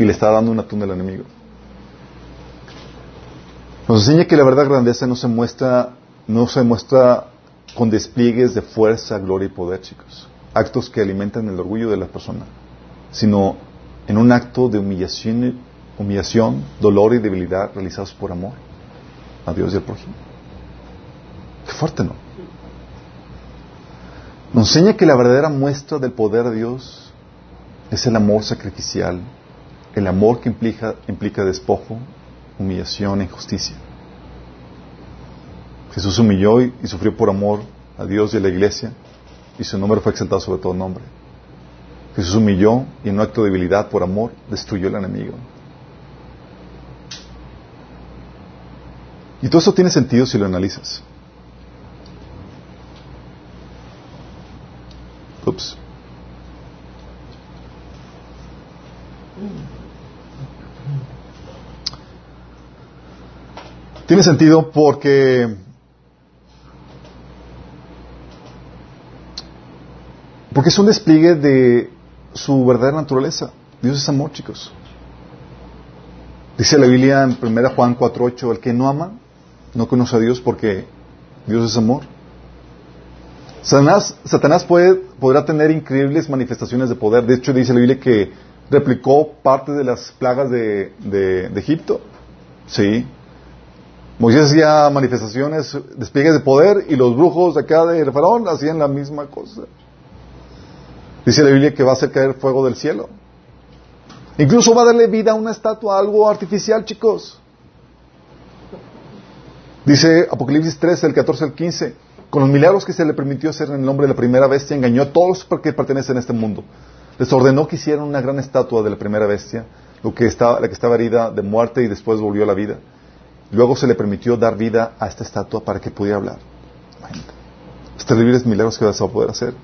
Y le está dando una tunda al enemigo. Nos enseña que la verdad grandeza no se muestra, no se muestra con despliegues de fuerza, gloria y poder, chicos. Actos que alimentan el orgullo de la persona, sino en un acto de humillación, humillación, dolor y debilidad realizados por amor a Dios y al prójimo. Qué fuerte, ¿no? Nos enseña que la verdadera muestra del poder de Dios es el amor sacrificial, el amor que implica, implica despojo, humillación e injusticia. Jesús humilló y, sufrió por amor a Dios y a la iglesia, y su nombre fue exaltado sobre todo nombre. Jesús humilló y en un acto de debilidad por amor destruyó al enemigo. Y todo eso tiene sentido si lo analizas. Ups. Tiene sentido porque porque es un despliegue de su verdadera naturaleza. Dios es amor, chicos. Dice la Biblia en 1 Juan 4.8, el que no ama, no conoce a Dios porque Dios es amor. Satanás, Satanás puede, podrá tener increíbles manifestaciones de poder. De hecho, dice la Biblia que replicó parte de las plagas de, de, de Egipto. Sí. Moisés hacía manifestaciones, despliegues de poder y los brujos de acá de Faraón hacían la misma cosa. Dice la Biblia que va a hacer caer fuego del cielo. Incluso va a darle vida a una estatua, algo artificial, chicos. Dice Apocalipsis 3, el 14 al 15, con los milagros que se le permitió hacer en el nombre de la primera bestia, engañó a todos los que pertenecen a este mundo. Les ordenó que hicieran una gran estatua de la primera bestia, lo que estaba, la que estaba herida de muerte y después volvió a la vida. Luego se le permitió dar vida a esta estatua para que pudiera hablar. Los terribles milagros que vas a poder hacer.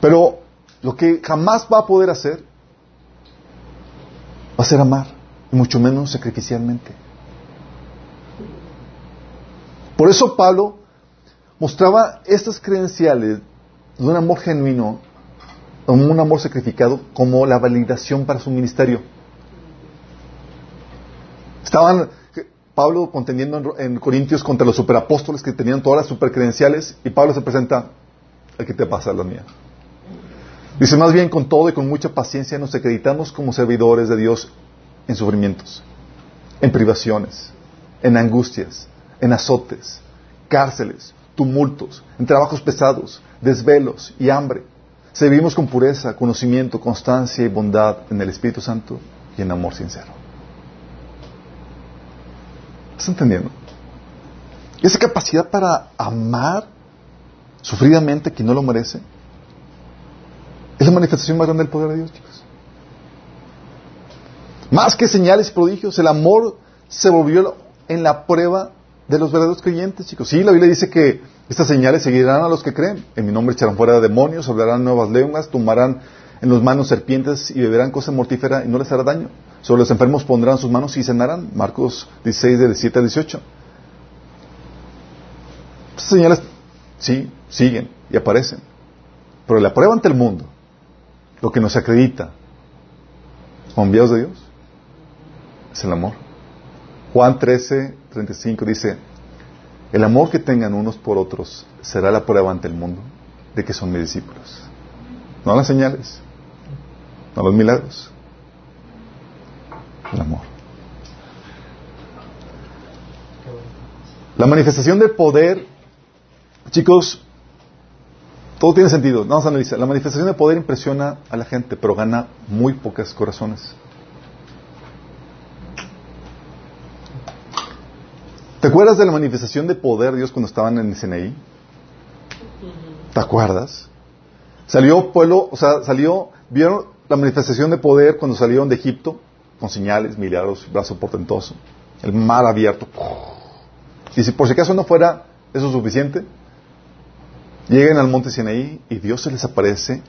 Pero lo que jamás va a poder hacer va a ser amar, y mucho menos sacrificialmente. Por eso Pablo mostraba estas credenciales de un amor genuino, un amor sacrificado, como la validación para su ministerio. Estaban Pablo contendiendo en, Corintios contra los superapóstoles que tenían todas las supercredenciales y Pablo se presenta, ¿qué te pasa la mía? Dice, más bien con todo y con mucha paciencia nos acreditamos como servidores de Dios en sufrimientos, en privaciones, en angustias, en azotes, cárceles, tumultos, en trabajos pesados, desvelos y hambre. Servimos con pureza, conocimiento, constancia y bondad en el Espíritu Santo y en amor sincero. ¿Estás entendiendo? esa capacidad para amar sufridamente a quien no lo merece es la manifestación más grande del poder de Dios, chicos. Más que señales y prodigios, el amor se volvió en la prueba de los verdaderos creyentes, chicos. Sí, la Biblia dice que estas señales seguirán a los que creen. En mi nombre echarán fuera demonios, hablarán nuevas lenguas, tomarán en los manos serpientes y beberán cosa mortífera y no les hará daño. Sobre los enfermos pondrán sus manos y cenarán. Marcos 16, de 17 a 18. Estas señales, sí, siguen y aparecen. Pero la prueba ante el mundo, lo que nos acredita como enviados de Dios, es el amor. Juan 13, 35 dice, el amor que tengan unos por otros será la prueba ante el mundo de que son mis discípulos. No las señales, no los milagros, el amor. La manifestación del poder, chicos, todo tiene sentido. Vamos a analizar. La manifestación de poder impresiona a la gente, pero gana muy pocos corazones. ¿Te acuerdas de la manifestación de poder de Dios cuando estaban en el Sinaí? ¿Te acuerdas? Salió pueblo, o sea, salió, vieron la manifestación de poder cuando salieron de Egipto, con señales, milagros, brazo portentoso, el mar abierto. Y si por si acaso no fuera eso suficiente, llegan al monte Sinaí y Dios se les aparece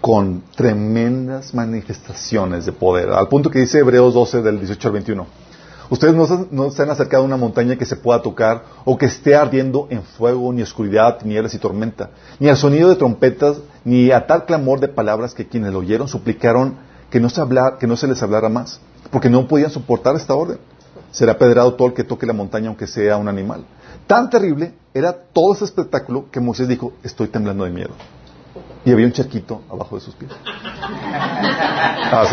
con tremendas manifestaciones de poder, al punto que dice Hebreos 12 del 18 al 21. Ustedes no, se han acercado a una montaña que se pueda tocar o que esté ardiendo en fuego, ni oscuridad, ni tinieblas y tormenta, ni al sonido de trompetas, ni a tal clamor de palabras que quienes lo oyeron suplicaron que no se, que no se les hablara más, porque no podían soportar esta orden. Será pedrado todo el que toque la montaña, aunque sea un animal. Tan terrible era todo ese espectáculo que Moisés dijo, estoy temblando de miedo. Y había un charquito abajo de sus pies. Ah,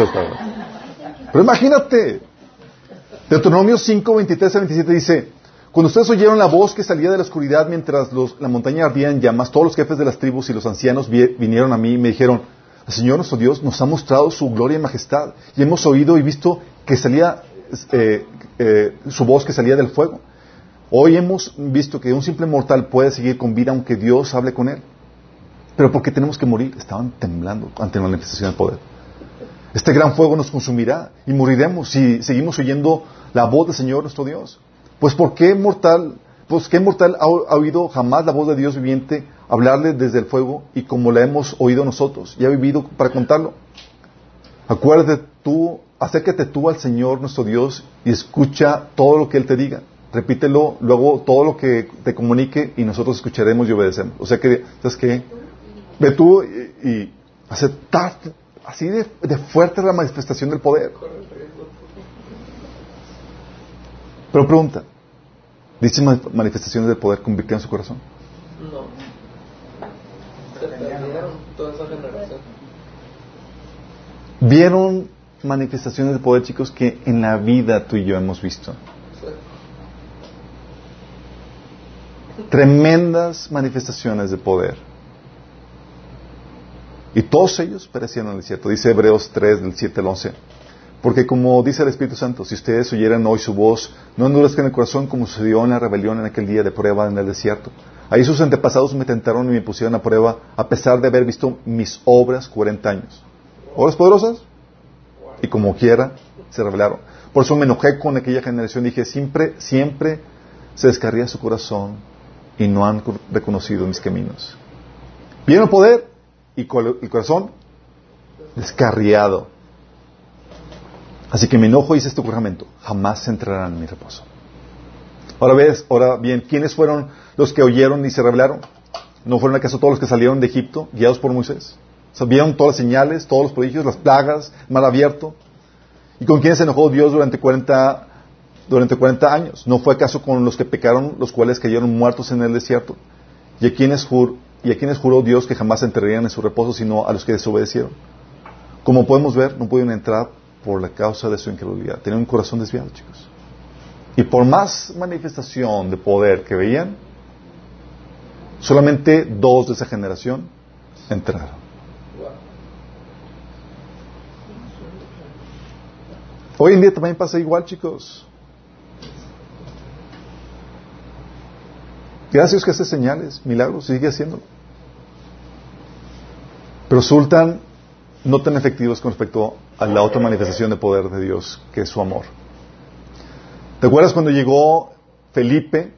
Pero imagínate, Deuteronomio 5, 23 a 27 dice, cuando ustedes oyeron la voz que salía de la oscuridad mientras la montaña ardía en llamas, todos los jefes de las tribus y los ancianos vinieron a mí y me dijeron, el Señor nuestro Dios nos ha mostrado su gloria y majestad y hemos oído y visto que salía eh, eh, su voz que salía del fuego. Hoy hemos visto que un simple mortal puede seguir con vida aunque Dios hable con él. Pero ¿por qué tenemos que morir? Estaban temblando ante la manifestación del poder. Este gran fuego nos consumirá y moriremos si seguimos oyendo la voz del Señor nuestro Dios. Pues ¿por qué mortal, pues qué mortal ha, oído jamás la voz de Dios viviente hablarle desde el fuego y como la hemos oído nosotros y ha vivido para contarlo? Acuérdate tú, acércate tú al Señor nuestro Dios y escucha todo lo que Él te diga. Repítelo, luego todo lo que te comunique y nosotros escucharemos y obedecemos. O sea que, ¿sabes qué? Ve tú y, y aceptar así de, de fuerte la manifestación del poder. Pero pregunta, ¿dice manifestaciones del poder convirtieron su corazón? No. toda esa generación. ¿Vieron manifestaciones de poder, chicos, que en la vida tú y yo hemos visto? Tremendas manifestaciones de poder. Y todos ellos perecieron en el desierto. Dice Hebreos 3, del 7 al 11. Porque como dice el Espíritu Santo, si ustedes oyeran hoy su voz, no endurezcan el corazón como sucedió en la rebelión en aquel día de prueba en el desierto. Ahí sus antepasados me tentaron y me pusieron a prueba a pesar de haber visto mis obras 40 años. ¿Obras poderosas? Y como quiera, se rebelaron. Por eso me enojé con aquella generación. Dije, siempre, siempre se descarría su corazón y no han reconocido mis caminos. ¿Vieron poder? Y el corazón descarriado. Así que me enojo hice este juramento. Jamás entrarán en mi reposo. Ahora ves, ahora bien, ¿quiénes fueron los que oyeron y se rebelaron? ¿No fueron acaso todos los que salieron de Egipto, guiados por Moisés? ¿Sabían todas las señales, todos los prodigios, las plagas, mar abierto? ¿Y con quién se enojó Dios durante 40, durante 40 años? ¿No fue acaso con los que pecaron, los cuales cayeron muertos en el desierto? ¿Y a quienes, y a quienes juró Dios que jamás entrarían en su reposo, sino a los que desobedecieron? Como podemos ver, no pudieron entrar por la causa de su incredulidad. Tenían un corazón desviado, chicos. Y por más manifestación de poder que veían, solamente dos de esa generación entraron. Hoy en día también pasa igual, chicos. Gracias que hace señales, milagros, sigue haciéndolo. Resultan no tan efectivos con respecto a la otra manifestación de poder de Dios, que es su amor. ¿Te acuerdas cuando llegó Felipe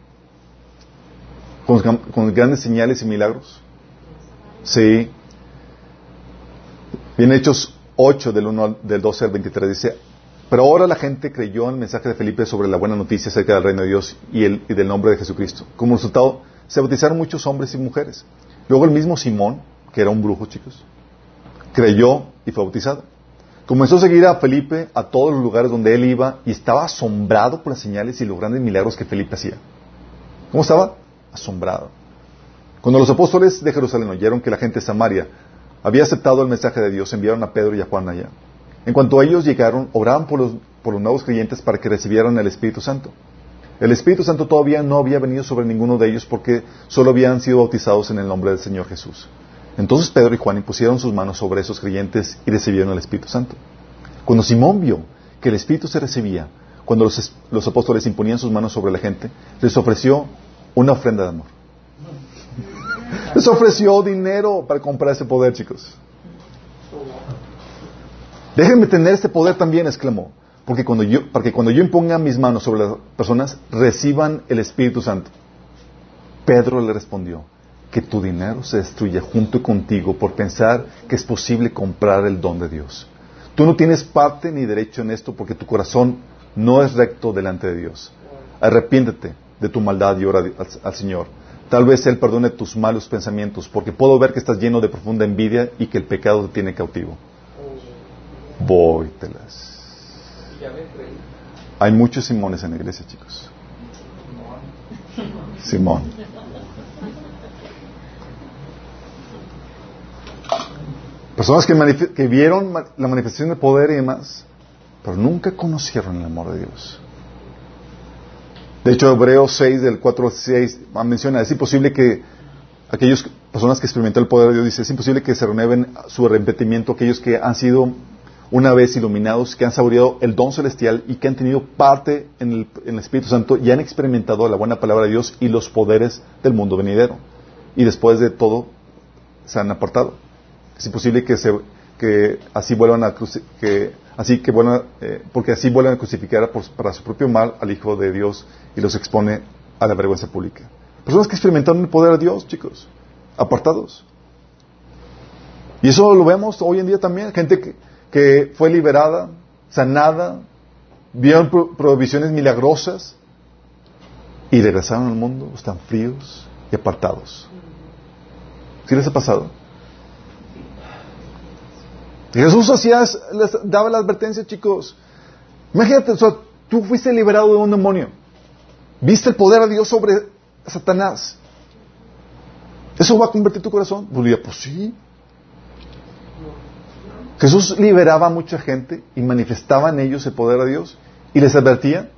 con, grandes señales y milagros? Sí. Bien Hechos 8 del, 1, del 12 al 23 dice, pero ahora la gente creyó en el mensaje de Felipe sobre la buena noticia acerca del reino de Dios y del nombre de Jesucristo. Como resultado, se bautizaron muchos hombres y mujeres. Luego el mismo Simón, que era un brujo, chicos, creyó y fue bautizado. Comenzó a seguir a Felipe a todos los lugares donde él iba y estaba asombrado por las señales y los grandes milagros que Felipe hacía. ¿Cómo estaba? Asombrado. Cuando los apóstoles de Jerusalén oyeron que la gente de Samaria había aceptado el mensaje de Dios, enviaron a Pedro y a Juan allá. En cuanto a ellos llegaron, oraban por los, por los nuevos creyentes para que recibieran el Espíritu Santo. El Espíritu Santo todavía no había venido sobre ninguno de ellos porque solo habían sido bautizados en el nombre del Señor Jesús. Entonces Pedro y Juan impusieron sus manos sobre esos creyentes y recibieron el Espíritu Santo. Cuando Simón vio que el Espíritu se recibía, cuando los, apóstoles imponían sus manos sobre la gente, les ofreció una ofrenda de amor. Les ofreció dinero para comprar ese poder, chicos. Déjenme tener este poder también, exclamó, porque cuando yo, para que cuando yo imponga mis manos sobre las personas, reciban el Espíritu Santo. Pedro le respondió, que tu dinero se destruya junto contigo por pensar que es posible comprar el don de Dios. Tú no tienes parte ni derecho en esto porque tu corazón no es recto delante de Dios. Arrepiéntete de tu maldad y ora al, Señor. Tal vez Él perdone tus malos pensamientos porque puedo ver que estás lleno de profunda envidia y que el pecado te tiene cautivo. Vóytelas. Hay muchos Simones en la iglesia, chicos. Simón. Personas que, vieron la manifestación de poder y demás, pero nunca conocieron el amor de Dios. De hecho, Hebreos 6, del 4 al 6, menciona, es imposible que aquellas personas que experimentan el poder de Dios, dice, es imposible que se renueven su arrepentimiento aquellos que han sido una vez iluminados, que han saboreado el don celestial y que han tenido parte en el Espíritu Santo y han experimentado la buena palabra de Dios y los poderes del mundo venidero. Y después de todo, se han apartado. Es imposible que, se, que así vuelvan a que así que vuelvan, eh, porque así vuelvan a crucificar para su propio mal al Hijo de Dios y los expone a la vergüenza pública. Personas que experimentaron el poder de Dios, chicos, apartados. Y eso lo vemos hoy en día también, gente que, que fue liberada, sanada, vieron provisiones milagrosas y regresaron al mundo, están fríos y apartados. ¿Sí les ha pasado? Jesús hacía, les daba la advertencia, chicos. Imagínate, tú fuiste liberado de un demonio. Viste el poder de Dios sobre Satanás. ¿Eso va a convertir tu corazón? Pues, pues sí. Jesús liberaba a mucha gente y manifestaba en ellos el poder de Dios y les advertía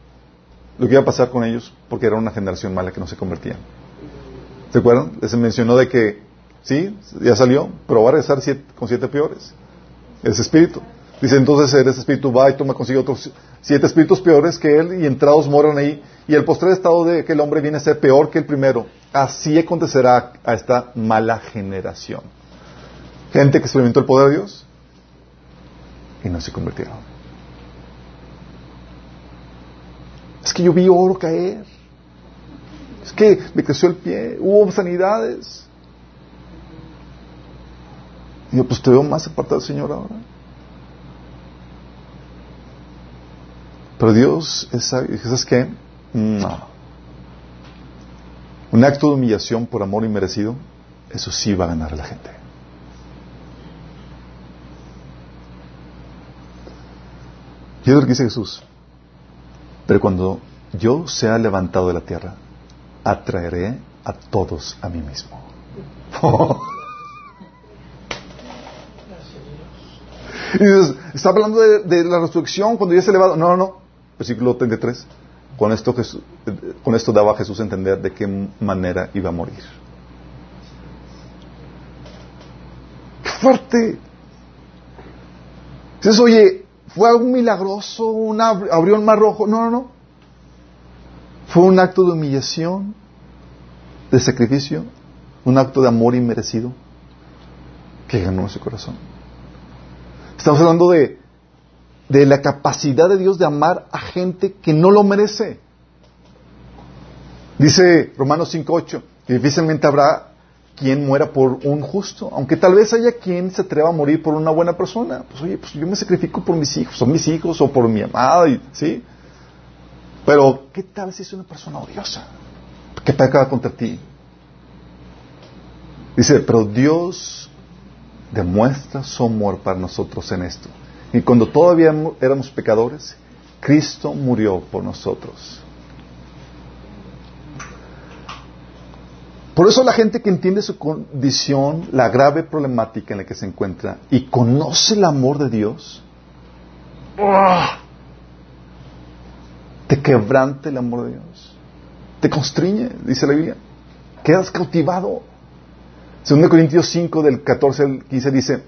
lo que iba a pasar con ellos porque era una generación mala que no se convertían. ¿Se acuerdan? Les mencionó de que, sí, ya salió, pero va a regresar con siete peores ese espíritu. Dice entonces ese espíritu va y toma consigo otros siete espíritus peores que él y entrados moran ahí. Y el postrer estado de que el hombre viene a ser peor que el primero. Así acontecerá a esta mala generación. Gente que experimentó el poder de Dios y no se convirtieron. Es que yo vi oro caer. Es que me creció el pie. Hubo sanidades. Y yo, pues te veo más apartado del Señor ahora. Pero Dios es. ¿Sabes qué? No. Un acto de humillación por amor inmerecido, eso sí va a ganar a la gente. Y es lo que dice Jesús. Pero cuando yo sea levantado de la tierra, atraeré a todos a mí mismo. Y dices, está hablando de, la resurrección cuando ya es elevado. No, no, no. Versículo 33. Con esto, con esto daba a Jesús a entender de qué manera iba a morir. ¡Qué fuerte! Dices, oye, fue algo milagroso, una, abrió el mar rojo. No, no, no. Fue un acto de humillación, de sacrificio, un acto de amor inmerecido que ganó su corazón. Estamos hablando de, de la capacidad de Dios de amar a gente que no lo merece. Dice Romanos 5.8, que difícilmente habrá quien muera por un justo, aunque tal vez haya quien se atreva a morir por una buena persona. Pues oye, pues yo me sacrifico por mis hijos, son mis hijos o por mi amada, ¿sí? Pero, ¿qué tal si es una persona odiosa? ¿Qué peca contra ti? Dice, pero Dios demuestra su amor para nosotros en esto. Y cuando todavía éramos pecadores, Cristo murió por nosotros. Por eso la gente que entiende su condición, la grave problemática en la que se encuentra y conoce el amor de Dios, te quebrante el amor de Dios. te constriñe, dice la Biblia. Quedas cautivado. Segundo Corintios 5, del 14 al 15 dice,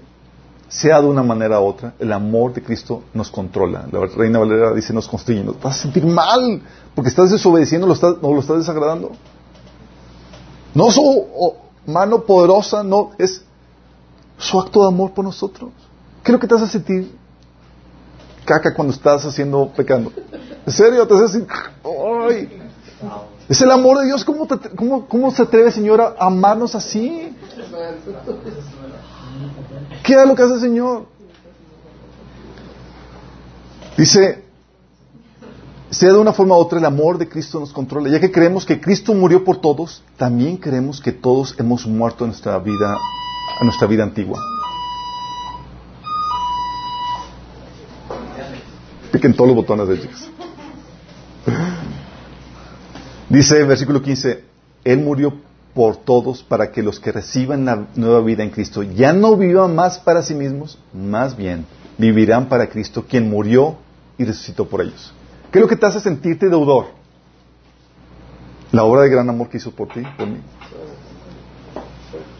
sea de una manera u otra, el amor de Cristo nos controla. La Reina Valera dice, nos constriñe. Nos vas a sentir mal, porque estás desobedeciendo, lo estás, o lo estás desagradando. No su mano poderosa, no, es su acto de amor por nosotros. ¿Qué es lo que te hace sentir caca cuando estás haciendo pecando? ¿En serio? Te hace sentir, ¡ay! Es el amor de Dios. ¿Cómo, cómo, cómo se atreve, Señor, a amarnos así? ¿Qué es lo que hace el Señor? Dice, sea de una forma u otra, el amor de Cristo nos controla. Ya que creemos que Cristo murió por todos, también creemos que todos hemos muerto en nuestra vida, a nuestra vida antigua. Piquen todos los botones de chicos. Dice versículo 15, Él murió por todos para que los que reciban la nueva vida en Cristo ya no vivan más para sí mismos, más bien vivirán para Cristo, quien murió y resucitó por ellos. ¿Qué es lo que te hace sentirte deudor? La obra de gran amor que hizo por ti, por mí.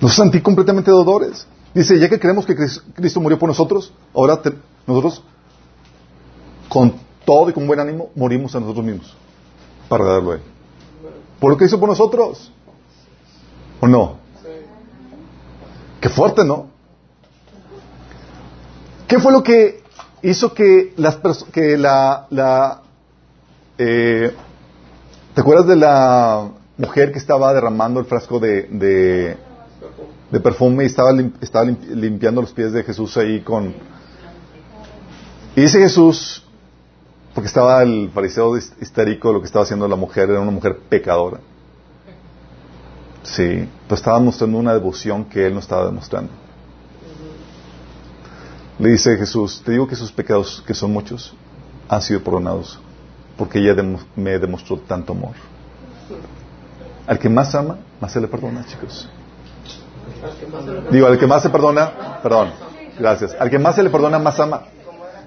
Nos sentí completamente deudores. Dice, ya que creemos que Cristo murió por nosotros, ahora nosotros con todo y con buen ánimo morimos a nosotros mismos para darlo a Él. Por lo que hizo por nosotros. ¿O no? Qué fuerte, ¿no? ¿Qué fue lo que hizo que las que la, la eh, ¿te acuerdas de la mujer que estaba derramando el frasco de, de, perfume y estaba, estaba limpiando los pies de Jesús ahí con y dice Jesús porque estaba el fariseo histérico, lo que estaba haciendo la mujer era una mujer pecadora. Sí, pero estaba mostrando una devoción que él no estaba demostrando. Le dice Jesús, te digo que sus pecados, que son muchos, han sido perdonados, porque ella me demostró tanto amor. Al que más ama, más se le perdona, chicos. Digo, al que más se perdona, perdón, gracias. Al que más se le perdona, más ama.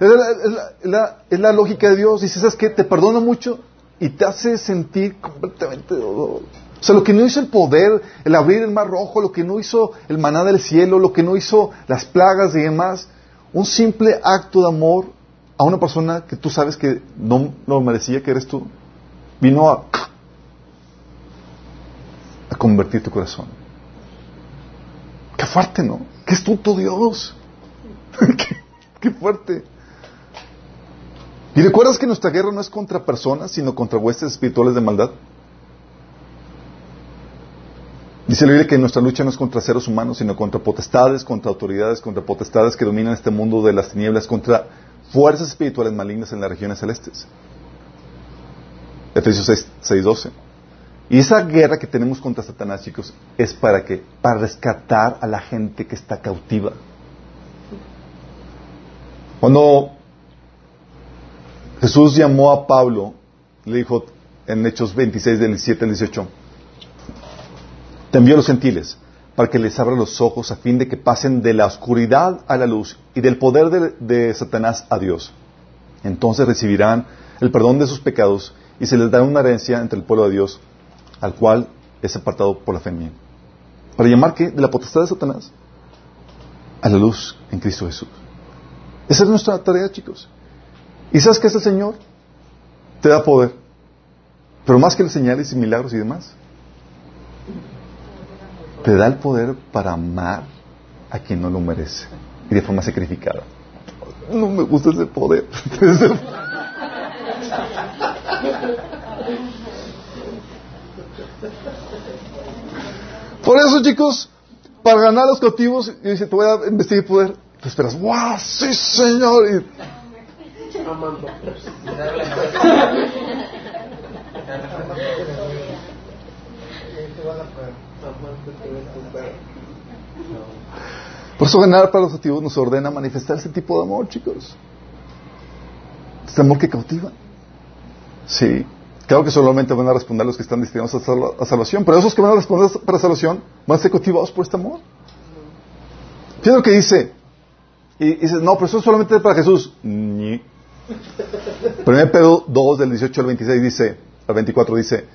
Es la, lógica de Dios. Dice, ¿sabes qué? Te perdona mucho y te hace sentir completamente O sea, lo que no hizo el poder, el abrir el mar rojo, lo que no hizo el maná del cielo, lo que no hizo las plagas y demás, un simple acto de amor a una persona que tú sabes que no lo merecía, que eres tú, vino a, a convertir tu corazón. Qué fuerte, ¿no? Qué astuto Dios. qué fuerte. ¿Y recuerdas que nuestra guerra no es contra personas, sino contra huestes espirituales de maldad? Dice la Biblia que nuestra lucha no es contra seres humanos, sino contra potestades, contra autoridades, contra potestades que dominan este mundo de las tinieblas, contra fuerzas espirituales malignas en las regiones celestes. Efesios 6.12. Y esa guerra que tenemos contra Satanás, chicos, es para que para rescatar a la gente que está cautiva. Cuando Jesús llamó a Pablo, le dijo en Hechos 26, del 17 al 18, te envió a los gentiles para que les abra los ojos a fin de que pasen de la oscuridad a la luz y del poder de, de Satanás a Dios. Entonces recibirán el perdón de sus pecados y se les dará una herencia entre el pueblo de Dios, al cual es apartado por la fe en mí. Para llamar que de la potestad de Satanás a la luz en Cristo Jesús. Esa es nuestra tarea, chicos. ¿Y sabes qué es el Señor? Te da poder. Pero más que las señales y milagros y demás, te da el poder para amar a quien no lo merece y de forma sacrificada. No me gusta ese poder. Por eso, chicos, para ganar los cautivos, y dice, te voy a investigar poder. Tú esperas, ¡wow! ¡Sí, Señor! Y por eso ganar para los objetivos nos ordena manifestar ese tipo de amor, chicos. Este amor que cautiva. Sí. Claro que solamente van a responder los que están destinados a, salvación, pero esos que van a responder para salvación van a ser cautivados por este amor. Fíjate lo que dice. Y dices, no, pero eso es solamente para Jesús. Ni. 1 Pedro 2, del 18 al 26 dice, al 24 dice,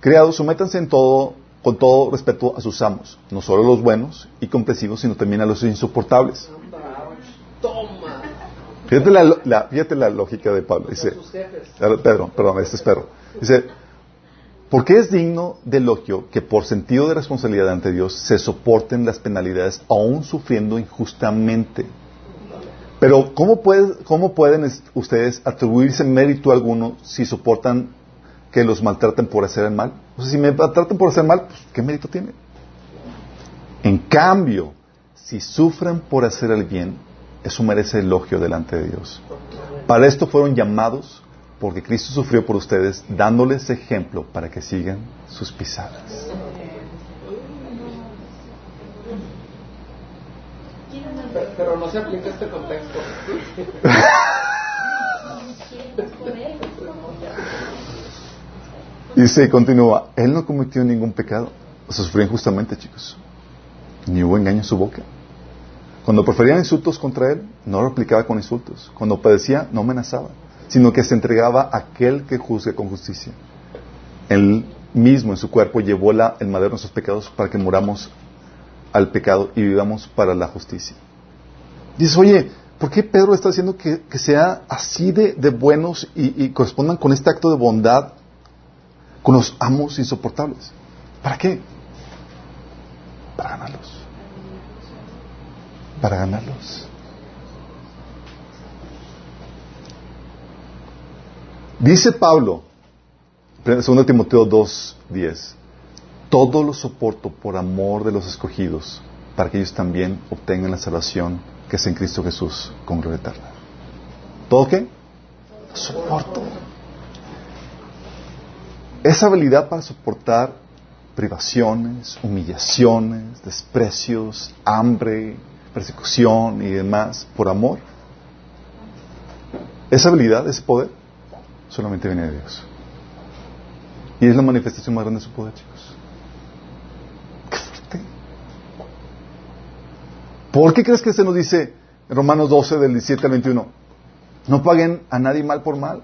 Criados, sométanse en todo, con todo respeto a sus amos, no solo a los buenos y comprensivos, sino también a los insoportables. Toma. Fíjate la, la- fíjate la lógica de Pablo. Dice. Pedro, perdón, este es Pedro. Dice, porque es digno de elogio que por sentido de responsabilidad ante Dios se soporten las penalidades aún sufriendo injustamente. Pero ¿cómo, puede- cómo pueden es- ustedes atribuirse mérito alguno si soportan que los maltraten por hacer el mal? O sea, si me maltratan por hacer mal, pues, ¿qué mérito tiene? En cambio, si sufren por hacer el bien, eso merece elogio delante de Dios. Para esto fueron llamados porque Cristo sufrió por ustedes, dándoles ejemplo para que sigan sus pisadas. Pero, no se aplica este contexto. Y se continúa, Él no cometió ningún pecado. Sufrió injustamente, chicos. Ni hubo engaño en su boca. Cuando preferían insultos contra Él, no lo aplicaba con insultos. Cuando padecía, no amenazaba, sino que se entregaba a aquel que juzgue con justicia. Él mismo en su cuerpo llevó la- el madero de nuestros pecados para que muramos al pecado y vivamos para la justicia. Dices, oye, ¿por qué Pedro está diciendo que, que sea así de, de buenos y, y correspondan con este acto de bondad con los amos insoportables? ¿Para qué? Para ganarlos. Para ganarlos. Dice Pablo, 2 Timoteo 2.10, todo lo soporto por amor de los escogidos, para que ellos también obtengan la salvación que es en Cristo Jesús con gloria eterna. ¿Todo qué? Lo soporto. Esa habilidad para soportar privaciones, humillaciones, desprecios, hambre, persecución y demás por amor, esa habilidad, ese poder, solamente viene de Dios. Y es la manifestación más grande de su poder, chicos. ¡Qué fuerte! ¿Por qué crees que se nos dice en Romanos 12, del 17 al 21? No paguen a nadie mal por mal.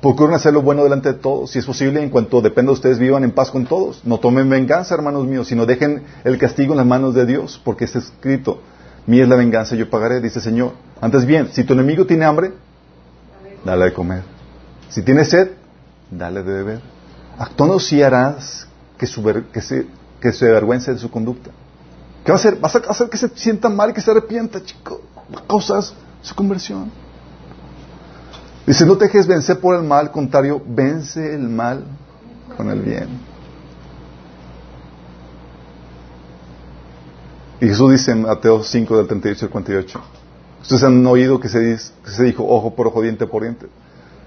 Procuren hacer lo bueno delante de todos. Si es posible, en cuanto dependa de ustedes, vivan en paz con todos. No tomen venganza, hermanos míos, sino dejen el castigo en las manos de Dios, porque está escrito, mía es la venganza, yo pagaré, dice el Señor. Antes bien, si tu enemigo tiene hambre, dale de comer. Si tiene sed, dale de beber. Actuando si harás que, se, que se avergüence de su conducta. ¿Qué va a hacer? Vas a hacer que se sienta mal y que se arrepienta, chico. Causas su conversión. Dice, no te dejes vencer por el mal, al contrario, vence el mal con el bien. Y Jesús dice en Mateo 5, del 38 al 48. Ustedes han oído que se, dice- que se dijo ojo por ojo, diente por diente.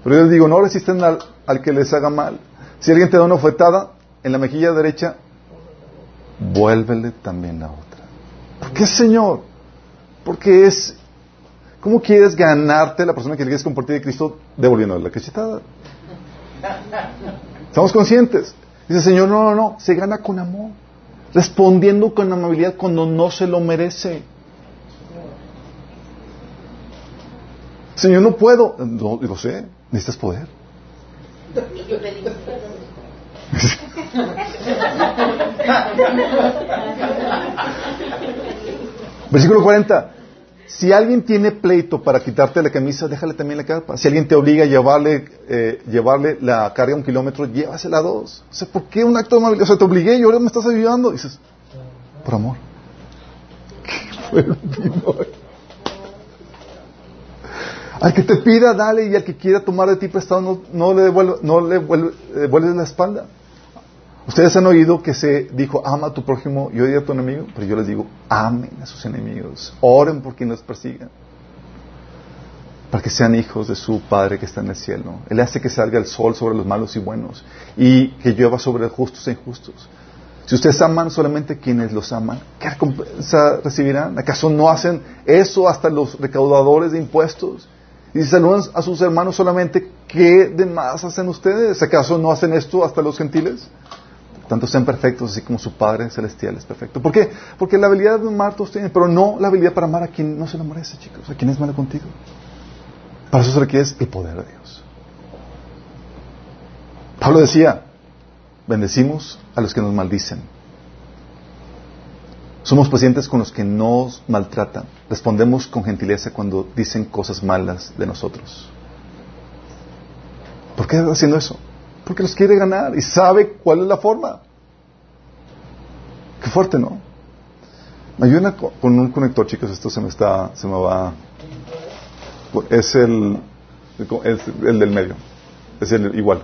Pero yo les digo, no resisten al, al que les haga mal. Si alguien te da una ofetada en la mejilla derecha, vuélvele también la otra. ¿Por qué, Señor? Porque es... ¿Cómo quieres ganarte la persona que le quieres compartir de Cristo devolviéndole la cachetada? Estamos conscientes. Dice Señor, no, no, no, se gana con amor. Respondiendo con amabilidad cuando no se lo merece. Señor, no puedo. No, lo sé, necesitas poder. Versículo 40. Si alguien tiene pleito para quitarte la camisa, déjale también la capa. Si alguien te obliga a llevarle, eh, llevarle la carga un kilómetro, llévasela a dos. O ¿por qué un acto de amabilidad? O sea, te obligué y ahora me estás ayudando. Dices, por amor. ¿Qué? Al que te pida, dale, y al que quiera tomar de ti prestado, no, no le devuelve, no le vuelve- eh, devuelves la espalda. Ustedes han oído que se dijo, ama a tu prójimo y odia a tu enemigo, pero yo les digo, amen a sus enemigos, oren por quien los persiga, para que sean hijos de su Padre que está en el cielo. Él hace que salga el sol sobre los malos y buenos y que llueva sobre justos e injustos. Si ustedes aman solamente quienes los aman, ¿qué recompensa recibirán? ¿Acaso no hacen eso hasta los recaudadores de impuestos? Y si saludan a sus hermanos solamente, ¿qué demás hacen ustedes? ¿Acaso no hacen esto hasta los gentiles? Tanto sean perfectos así como su Padre Celestial es perfecto. ¿Por qué? Porque la habilidad de amar todos tienen, pero no la habilidad para amar a quien no se lo merece, chicos, a quien es malo contigo. Para eso se requiere el poder de Dios. Pablo decía, bendecimos a los que nos maldicen. Somos pacientes con los que nos maltratan. Respondemos con gentileza cuando dicen cosas malas de nosotros. ¿Por qué haciendo eso? Porque los quiere ganar y sabe cuál es la forma. Qué fuerte, ¿no? Me ayudan con un conector, chicos. Esto se me está, se me va. Es el, es el del medio. Es el igual.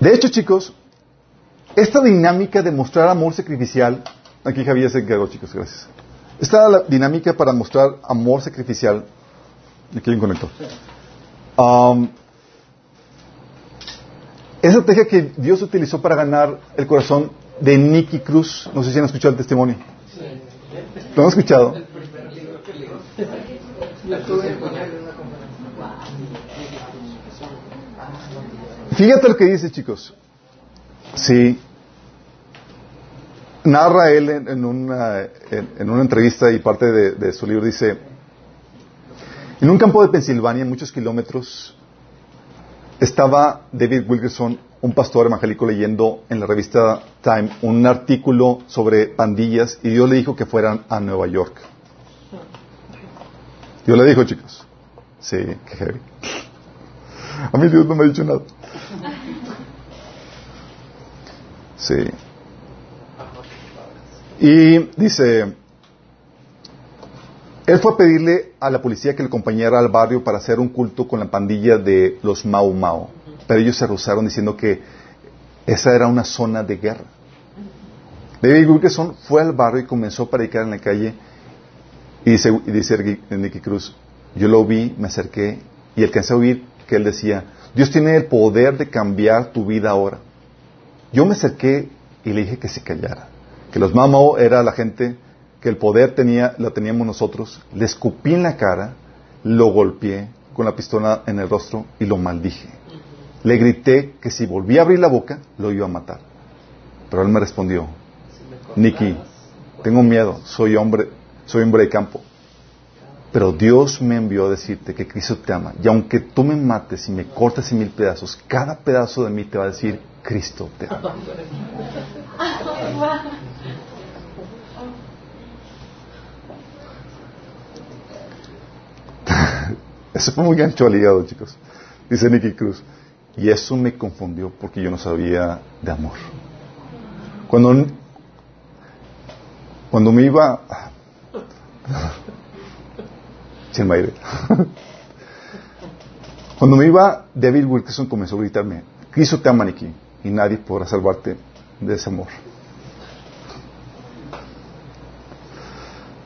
De hecho, chicos, esta dinámica de mostrar amor sacrificial, aquí Javier se encargó, chicos, gracias. Esta dinámica para mostrar amor sacrificial, aquí hay un conector. Um, esa estrategia que Dios utilizó para ganar el corazón de Nicky Cruz, no sé si han escuchado el testimonio. ¿Lo han escuchado? Fíjate lo que dice, chicos. Sí. Narra él en, una, en, una, entrevista y parte de, de, su libro, dice, en un campo de Pensilvania, muchos kilómetros, estaba David Wilkerson, un pastor evangélico, leyendo en la revista Time un artículo sobre pandillas y Dios le dijo que fueran a Nueva York. Dios le dijo, chicos. Sí, qué heavy. A mí Dios no me ha dicho nada. Sí. Y dice, él fue a pedirle a la policía que le acompañara al barrio para hacer un culto con la pandilla de los Mau Mau. Pero ellos se rehusaron diciendo que esa era una zona de guerra. David Wilkerson fue al barrio y comenzó a predicar en la calle. Y dice, y dice Cruz, yo lo vi, me acerqué y alcancé a oír que él decía, Dios tiene el poder de cambiar tu vida ahora. Yo me acerqué y le dije que se callara, que los mamó era la gente que el poder tenía, la teníamos nosotros, le escupí en la cara, lo golpeé con la pistola en el rostro y lo maldije. Le grité que si volvía a abrir la boca, lo iba a matar. Pero él me respondió, Nicky, tengo miedo, soy hombre, soy hombre de campo. Pero Dios me envió a decirte que Cristo te ama. Y aunque tú me mates y me cortes en mil pedazos, cada pedazo de mí te va a decir, Cristo te ama. Eso fue muy gancho al chicos. Dice Nicky Cruz. Y eso me confundió porque yo no sabía de amor. Cuando, cuando me iba... Sin aire. Cuando me iba, David Wilkerson comenzó a gritarme, Cristo te ama, Nicky y nadie podrá salvarte de ese amor.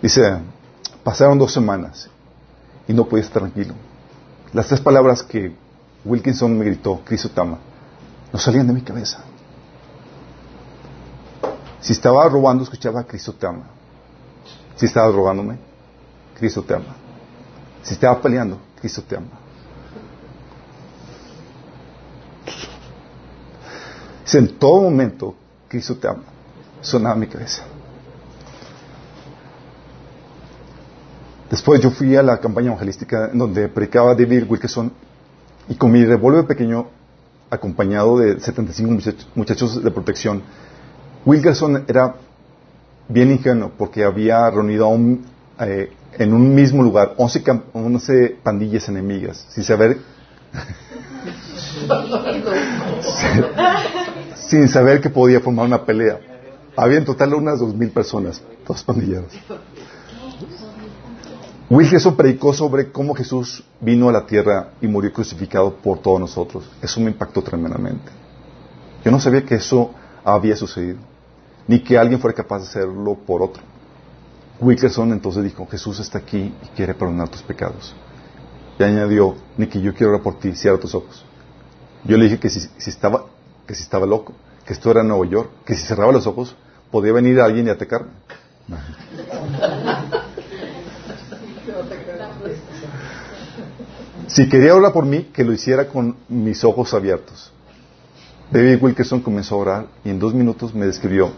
Dice, pasaron dos semanas y no podía estar tranquilo. Las tres palabras que Wilkinson me gritó, Cristo te ama, no salían de mi cabeza. Si estaba robando, escuchaba Cristo te ama. Si estaba robándome, Cristo te ama. Si estaba peleando, Cristo te ama. en todo momento, Cristo te ama. Sonaba mi cabeza. Después yo fui a la campaña evangelística donde predicaba David Wilkerson y con mi revólver pequeño, acompañado de 75 muchachos, de protección, Wilkerson era bien ingenuo porque había reunido eh, en un mismo lugar 11, 11 pandillas enemigas, sin saber sin saber que podía formar una pelea. Había en total unas dos mil personas, todas pandilladas. Wilkerson predicó sobre cómo Jesús vino a la tierra y murió crucificado por todos nosotros. Eso me impactó tremendamente. Yo no sabía que eso había sucedido, ni que alguien fuera capaz de hacerlo por otro. Wilkerson entonces dijo, Jesús está aquí y quiere perdonar tus pecados. Y añadió, ni que yo quiero orar por ti, cierra tus ojos. Yo le dije que si, estaba, que si estaba loco, que esto era Nueva York, que si cerraba los ojos podía venir alguien y atacarme. Si quería orar por mí, que lo hiciera con mis ojos abiertos. David Wilkerson comenzó a orar y en dos minutos me describió,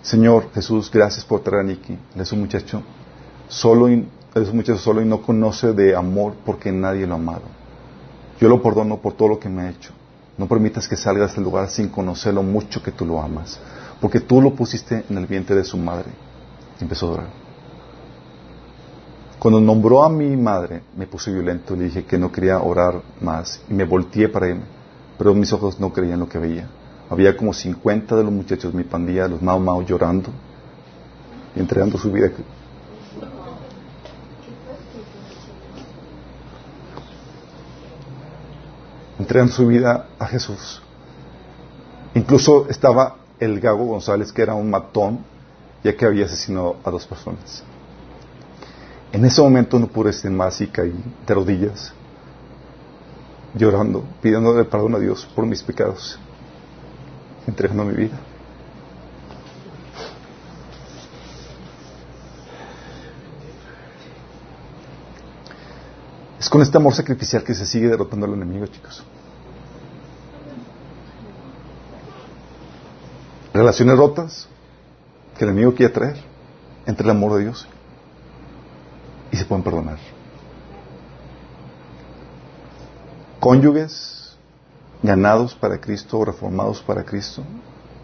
Señor Jesús, gracias por traer a Nicky. es un muchacho solo y, es un muchacho solo y no conoce de amor porque nadie lo ha amado. Yo lo perdono por todo lo que me ha hecho. No permitas que salga de este lugar sin conocer lo mucho que tú lo amas. Porque tú lo pusiste en el vientre de su madre. Y empezó a orar. Cuando nombró a mi madre, me puse violento. Le dije que no quería orar más. Y me volteé para él. Pero mis ojos no creían lo que veía. Había como 50 de los muchachos de mi pandilla, los Mao Mao, llorando y entregando su vida. Entregando su vida a Jesús. Incluso estaba el Gago González, que era un matón, ya que había asesinado a dos personas. En ese momento no pude estar más y caí de rodillas, llorando, pidiéndole perdón a Dios por mis pecados entregando mi vida. Es con este amor sacrificial que se sigue derrotando al enemigo, chicos. Relaciones rotas que el enemigo quiere traer entre el amor de Dios se pueden perdonar. Cónyuges ganados para Cristo reformados para Cristo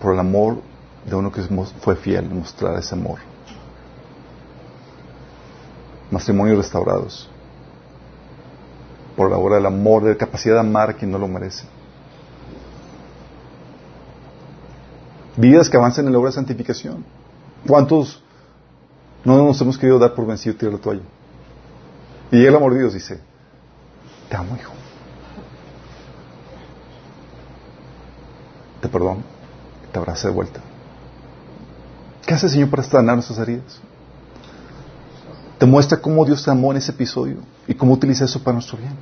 por el amor de uno que fue fiel mostrar ese amor. Matrimonios restaurados por la obra del amor, de la capacidad de amar a quien no lo merece. Vidas que avanzan en la obra de santificación. ¿Cuántos no nos hemos querido dar por vencido y tirar la toalla? Y el amor de Dios dice, te amo, hijo. te perdono, te abraza de vuelta. ¿Qué hace el Señor para sanar nuestras heridas? Te muestra cómo Dios te amó en ese episodio y cómo utiliza eso para nuestro bien.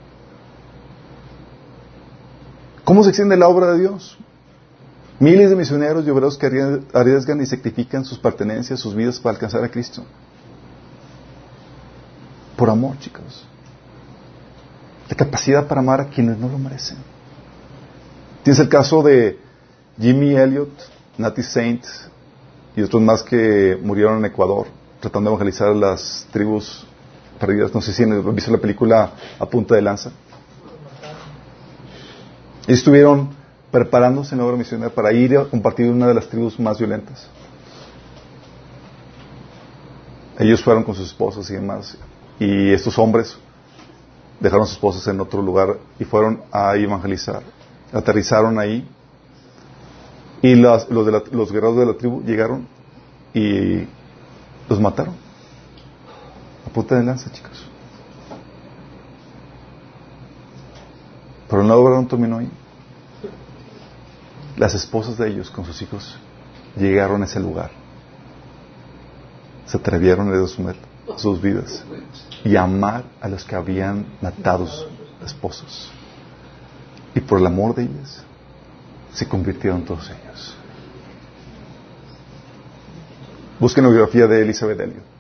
¿Cómo se extiende la obra de Dios? Miles de misioneros y obreros que arriesgan y sacrifican sus pertenencias, sus vidas para alcanzar a Cristo. Por amor, chicos. La capacidad para amar a quienes no lo merecen. Tienes el caso de Jimmy Elliot, Natty Saint y otros más que murieron en Ecuador tratando de evangelizar las tribus perdidas. No sé si han visto la película A Punta de Lanza. Y estuvieron preparándose en la obra misionera para ir a compartir una de las tribus más violentas. Ellos fueron con sus esposas y demás. Y estos hombres dejaron a sus esposas en otro lugar y fueron a evangelizar. Aterrizaron ahí y los, los guerreros de la tribu llegaron y los mataron. A punta de lanza, chicos. Pero la obra terminó ahí. Las esposas de ellos con sus hijos llegaron a ese lugar. Se atrevieron a resumir sus vidas y amar a los que habían matado sus esposos. Y por el amor de ellos se convirtieron todos ellos. Busquen la biografía de Elizabeth Elliot.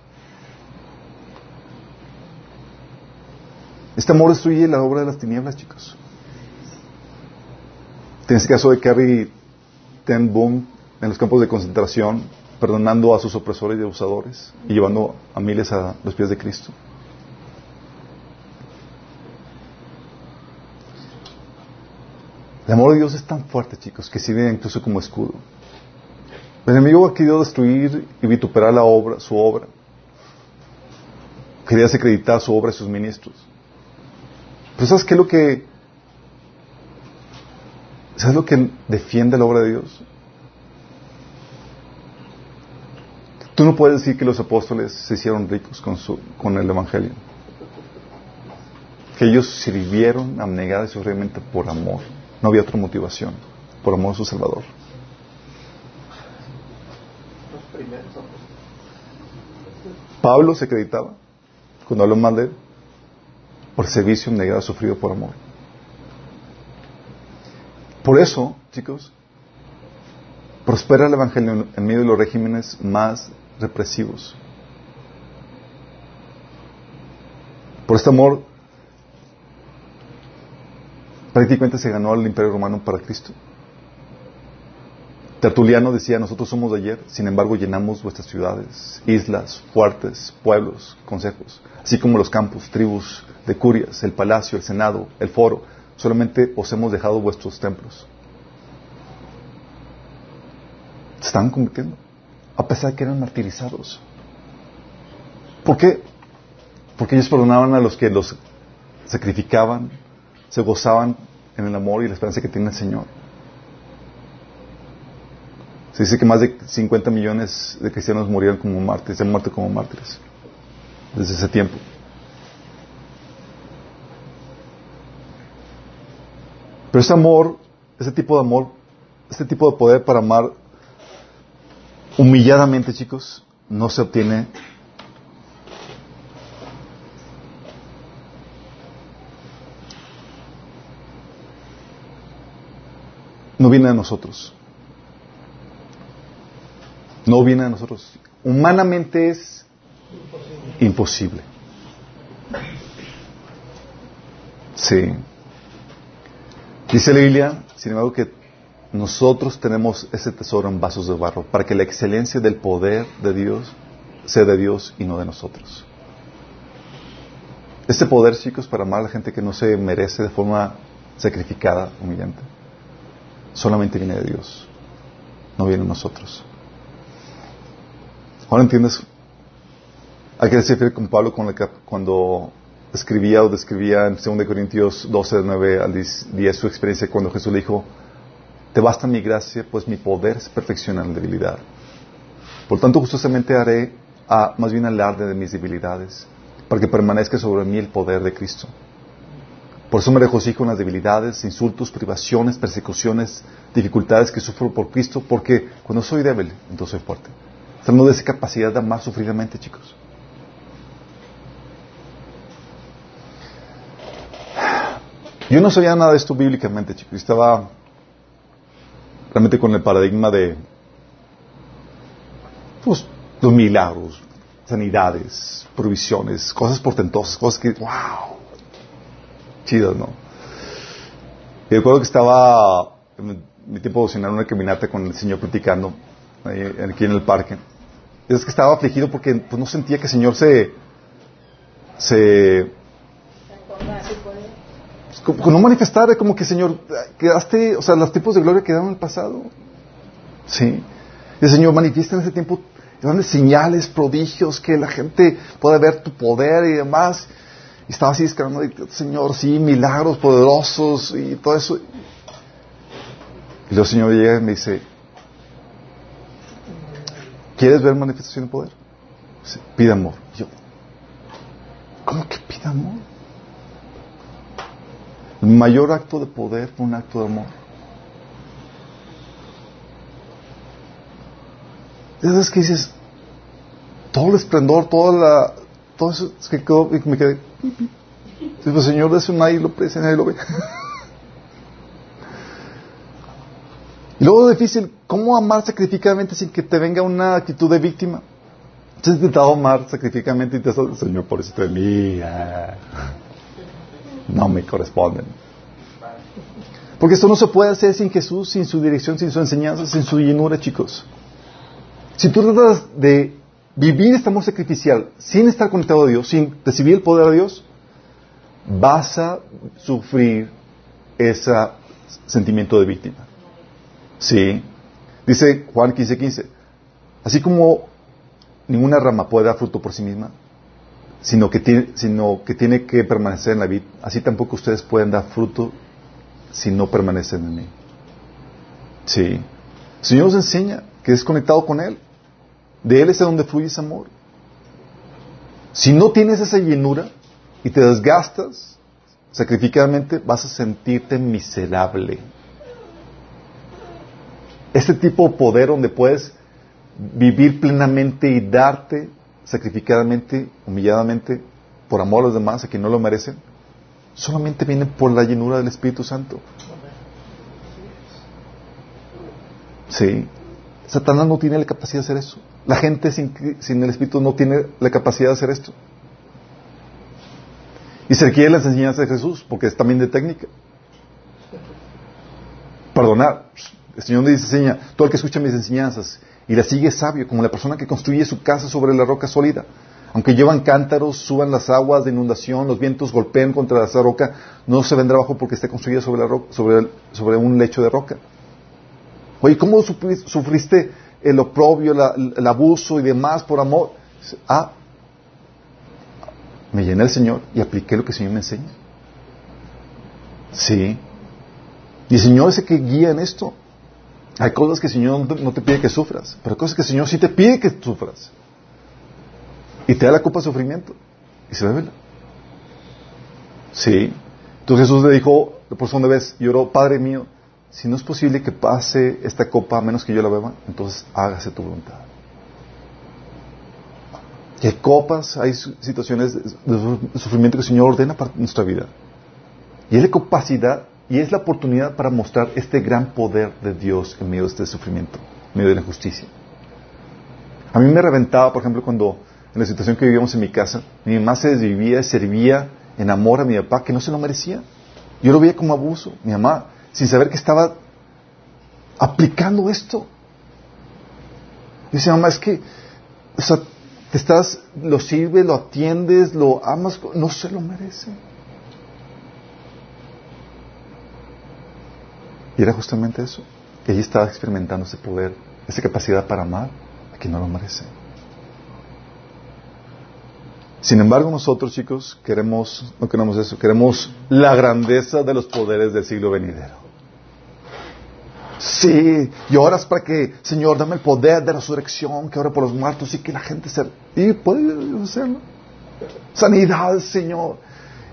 Este amor destruye la obra de las tinieblas, chicos. Tienes el caso de Carrie Ten Boom en los campos de concentración, perdonando a sus opresores y abusadores y llevando a miles a los pies de Cristo. El amor de Dios es tan fuerte, chicos, que sirve incluso como escudo. El enemigo ha querido destruir y vituperar la obra, su obra. Quería desacreditar su obra y sus ministros. Pero ¿sabes qué es lo que... ¿Sabes lo que defiende la obra de Dios? Tú no decir que los apóstoles se hicieron ricos con, el Evangelio. Que ellos sirvieron abnegada y sufrimiento por amor. No había otra motivación, por amor a su Salvador. Pablo se acreditaba, cuando habló mal de él, por servicio negado sufrido por amor. Por eso, chicos, prospera el Evangelio en medio de los regímenes más represivos. Por este amor prácticamente se ganó al imperio romano para Cristo. Tertuliano decía, nosotros somos de ayer, sin embargo llenamos vuestras ciudades, islas, fuertes, pueblos, consejos, así como los campos, tribus de curias, el palacio, el senado, el foro, solamente os hemos dejado vuestros templos. Se estaban convirtiendo, a pesar de que eran martirizados. ¿Por qué? Porque ellos perdonaban a los que los sacrificaban, se gozaban en el amor y la esperanza que tiene el Señor. Se dice que más de 50 millones de cristianos murieron como mártires, han muerto como mártires desde ese tiempo. Pero ese amor, ese tipo de amor, este tipo de poder para amar humilladamente, chicos, no se obtiene no viene de nosotros. No viene de nosotros. Humanamente es imposible. Sí. Dice la Biblia, sin embargo, que nosotros tenemos ese tesoro en vasos de barro para que la excelencia del poder de Dios sea de Dios y no de nosotros. Este poder, chicos, para amar a la gente que no se merece de forma sacrificada, humillante, solamente viene de Dios, no viene de nosotros. Ahora entiendes hay que decir con Pablo cuando escribía o describía en 2 Corintios 12, 9 al 10 su experiencia cuando Jesús le dijo, te basta mi gracia, pues mi poder se perfecciona en la debilidad. Por tanto, justamente haré a, más bien alarde de mis debilidades, para que permanezca sobre mí el poder de Cristo. Por eso me regocijo en las debilidades, insultos, privaciones, persecuciones, dificultades que sufro por Cristo, porque cuando soy débil, entonces soy fuerte. Estamos de esa capacidad de amar sufridamente, chicos. Yo no sabía nada de esto bíblicamente, chicos. Estaba realmente con el paradigma de pues, los milagros, sanidades, provisiones, cosas portentosas, cosas que, wow, chidas, ¿no? Y recuerdo que estaba en mi tiempo de una caminata con el Señor platicando aquí en el parque. Es que estaba afligido porque pues, no sentía que el Señor se, se como, no manifestar, como que Señor, quedaste, o sea, los tiempos de gloria quedaron en el pasado. Sí. El Señor manifiesta en ese tiempo grandes señales, prodigios, que la gente pueda ver tu poder y demás. Y estaba así esperando, Señor, sí, milagros poderosos y todo eso. Y el Señor llega y me dice, ¿quieres ver manifestación de poder? pide amor. yo, ¿cómo que pide amor? El mayor acto de poder fue un acto de amor. Es que dices, todo el esplendor, toda la, todo eso es que quedó, me quedé, pues Señor, de eso nadie lo aprecia, nadie lo ve. y luego difícil, ¿cómo amar sacrificadamente sin que te venga una actitud de víctima? ¿Has intentado amar sacrificadamente y te has Señor, por eso te no me corresponden. Porque esto no se puede hacer sin Jesús, sin su dirección, sin su enseñanza, sin su llenura, chicos. Si tú tratas de vivir este amor sacrificial sin estar conectado a Dios, sin recibir el poder de Dios, vas a sufrir ese sentimiento de víctima. Sí. Dice Juan 15:15. 15, Así como ninguna rama puede dar fruto por sí misma, sino que, tiene, sino que tiene que permanecer en la vida. Así tampoco ustedes pueden dar fruto si no permanecen en mí. Sí. El Señor nos enseña que es conectado con Él. De Él es de donde fluye ese amor. Si no tienes esa llenura y te desgastas sacrificadamente, vas a sentirte miserable. Este tipo de poder donde puedes vivir plenamente y darte sacrificadamente, humilladamente, por amor a los demás, a quien no lo merecen, solamente viene por la llenura del Espíritu Santo. Sí. Satanás no tiene la capacidad de hacer eso. La gente sin, sin el Espíritu no tiene la capacidad de hacer esto. Y se requiere las enseñanzas de Jesús, porque es también de técnica. Perdonar. El Señor me dice, enseña, todo el que escucha mis enseñanzas y la sigue sabio, como la persona que construye su casa sobre la roca sólida. Aunque llevan cántaros, suban las aguas de inundación, los vientos golpeen contra esa roca, no se vendrá abajo porque está construida sobre, la ro- sobre, un lecho de roca. Oye, ¿cómo sufri- sufriste el oprobio, la- el abuso y demás por amor? Ah, me llené el Señor y apliqué lo que el Señor me enseña. Sí. Y el Señor es el que guía en esto. Hay cosas que el Señor no te, pide que sufras, pero hay cosas que el Señor sí te pide que sufras. Y te da la culpa de sufrimiento. Y se revela. Sí. Entonces Jesús le dijo, por segunda vez, lloró, Padre mío, si no es posible que pase esta copa a menos que yo la beba, entonces hágase tu voluntad. Y hay copas, hay situaciones de de sufrimiento que el Señor ordena para nuestra vida. Y es la capacidad y es la oportunidad para mostrar este gran poder de Dios en medio de este sufrimiento, en medio de la justicia. A mí me reventaba, por ejemplo, cuando en la situación que vivíamos en mi casa, mi mamá se desvivía y servía en amor a mi papá, que no se lo merecía. Yo lo veía como abuso, mi mamá, sin saber que estaba aplicando esto. Y dice, mamá, es que, o sea, te estás, lo sirves, lo atiendes, lo amas, no se lo merece. Y era justamente eso. Ella estaba experimentando ese poder, esa capacidad para amar a quien no lo merece. Sin embargo, nosotros, chicos, queremos, no queremos eso, queremos la grandeza de los poderes del siglo venidero. Sí, y oras para que, Señor, dame el poder de resurrección, que ora por los muertos y que la gente se... Y puede hacerlo. Sanidad, Señor.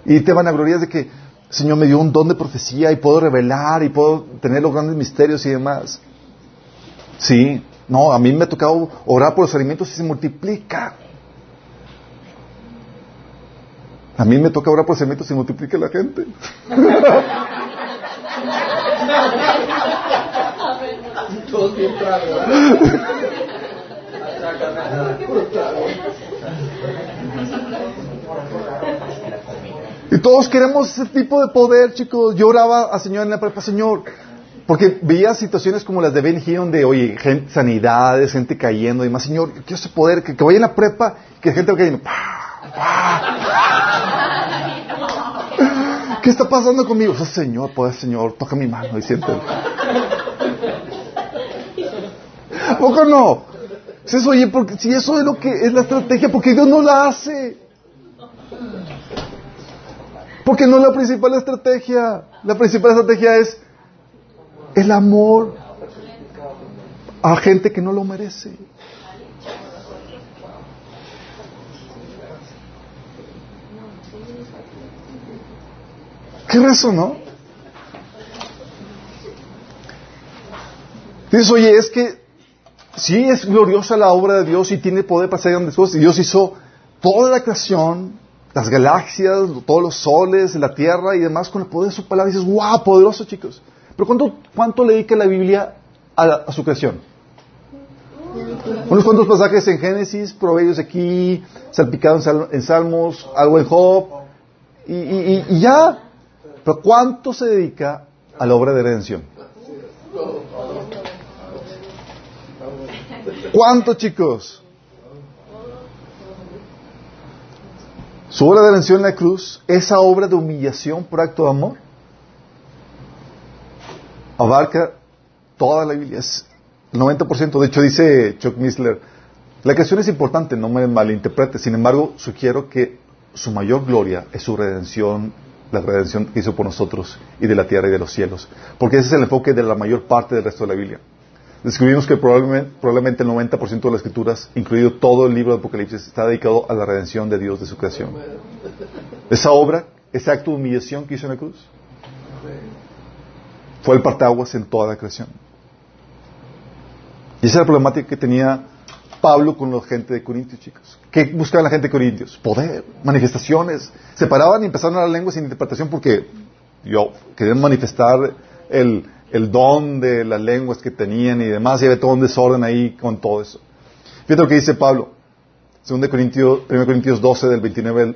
Y te van a glorias de que, Señor, me dio un don de profecía y puedo revelar y puedo tener los grandes misterios y demás. Sí, no, a mí me ha tocado orar por los alimentos y se multiplica. A mí me toca orar por los alimentos y se multiplica la gente. Todos bien tragos, ¿verdad? Puro trago. Y todos queremos ese tipo de poder, chicos. Yo oraba al Señor en la prepa, Señor, porque veía situaciones como las de Ben Hill, donde, oye, gente, sanidades, gente cayendo y demás. Señor, yo quiero ese poder, que, que vaya en la prepa, que gente vaya cayendo. ¡pah! ¿Qué está pasando conmigo? Oh, señor, poder, Señor, toca mi mano y siéntelo. ¿A poco no? Si eso, oye, porque, si eso es lo que es la estrategia, porque Dios no la hace. Porque no es la principal estrategia. La principal estrategia es el amor a gente que no lo merece. ¿Qué es eso, no? Dices, oye, es que sí es gloriosa la obra de Dios y tiene poder para hacer grandes cosas. Y Dios hizo toda la creación, las galaxias, todos los soles, la tierra y demás con el poder de su palabra. Dices, wow, poderoso, chicos. Pero ¿cuánto, cuánto le dedica la Biblia a, a su creación? Unos cuantos pasajes en Génesis, proverbios aquí, salpicado en, Sal- en Salmos, algo en Job, y- y- y ya. Pero ¿cuánto se dedica a la obra de redención? ¿Cuánto, chicos? Su obra de redención en la cruz, esa obra de humillación por acto de amor, abarca toda la Biblia, es el 90%. De hecho, dice Chuck Missler, la creación es importante, no me malinterprete, sin embargo, sugiero que su mayor gloria es su redención, la redención que hizo por nosotros y de la tierra y de los cielos, porque ese es el enfoque de la mayor parte del resto de la Biblia. Descubrimos que probablemente, el 90% de las escrituras, incluido todo el libro de Apocalipsis, está dedicado a la redención de Dios de su creación. Esa obra, ese acto de humillación que hizo en la cruz, fue el partaguas en toda la creación. Y esa es la problemática que tenía Pablo con la gente de Corintios, chicos. ¿Qué buscaba la gente de Corintios? Poder, manifestaciones. Se paraban y empezaron a hablar lenguas sin interpretación porque yo querían manifestar el, el don de las lenguas que tenían y demás, y había todo un desorden ahí con todo eso. Fíjate lo que dice Pablo, 2 Corintios, 1 Corintios 12, del 29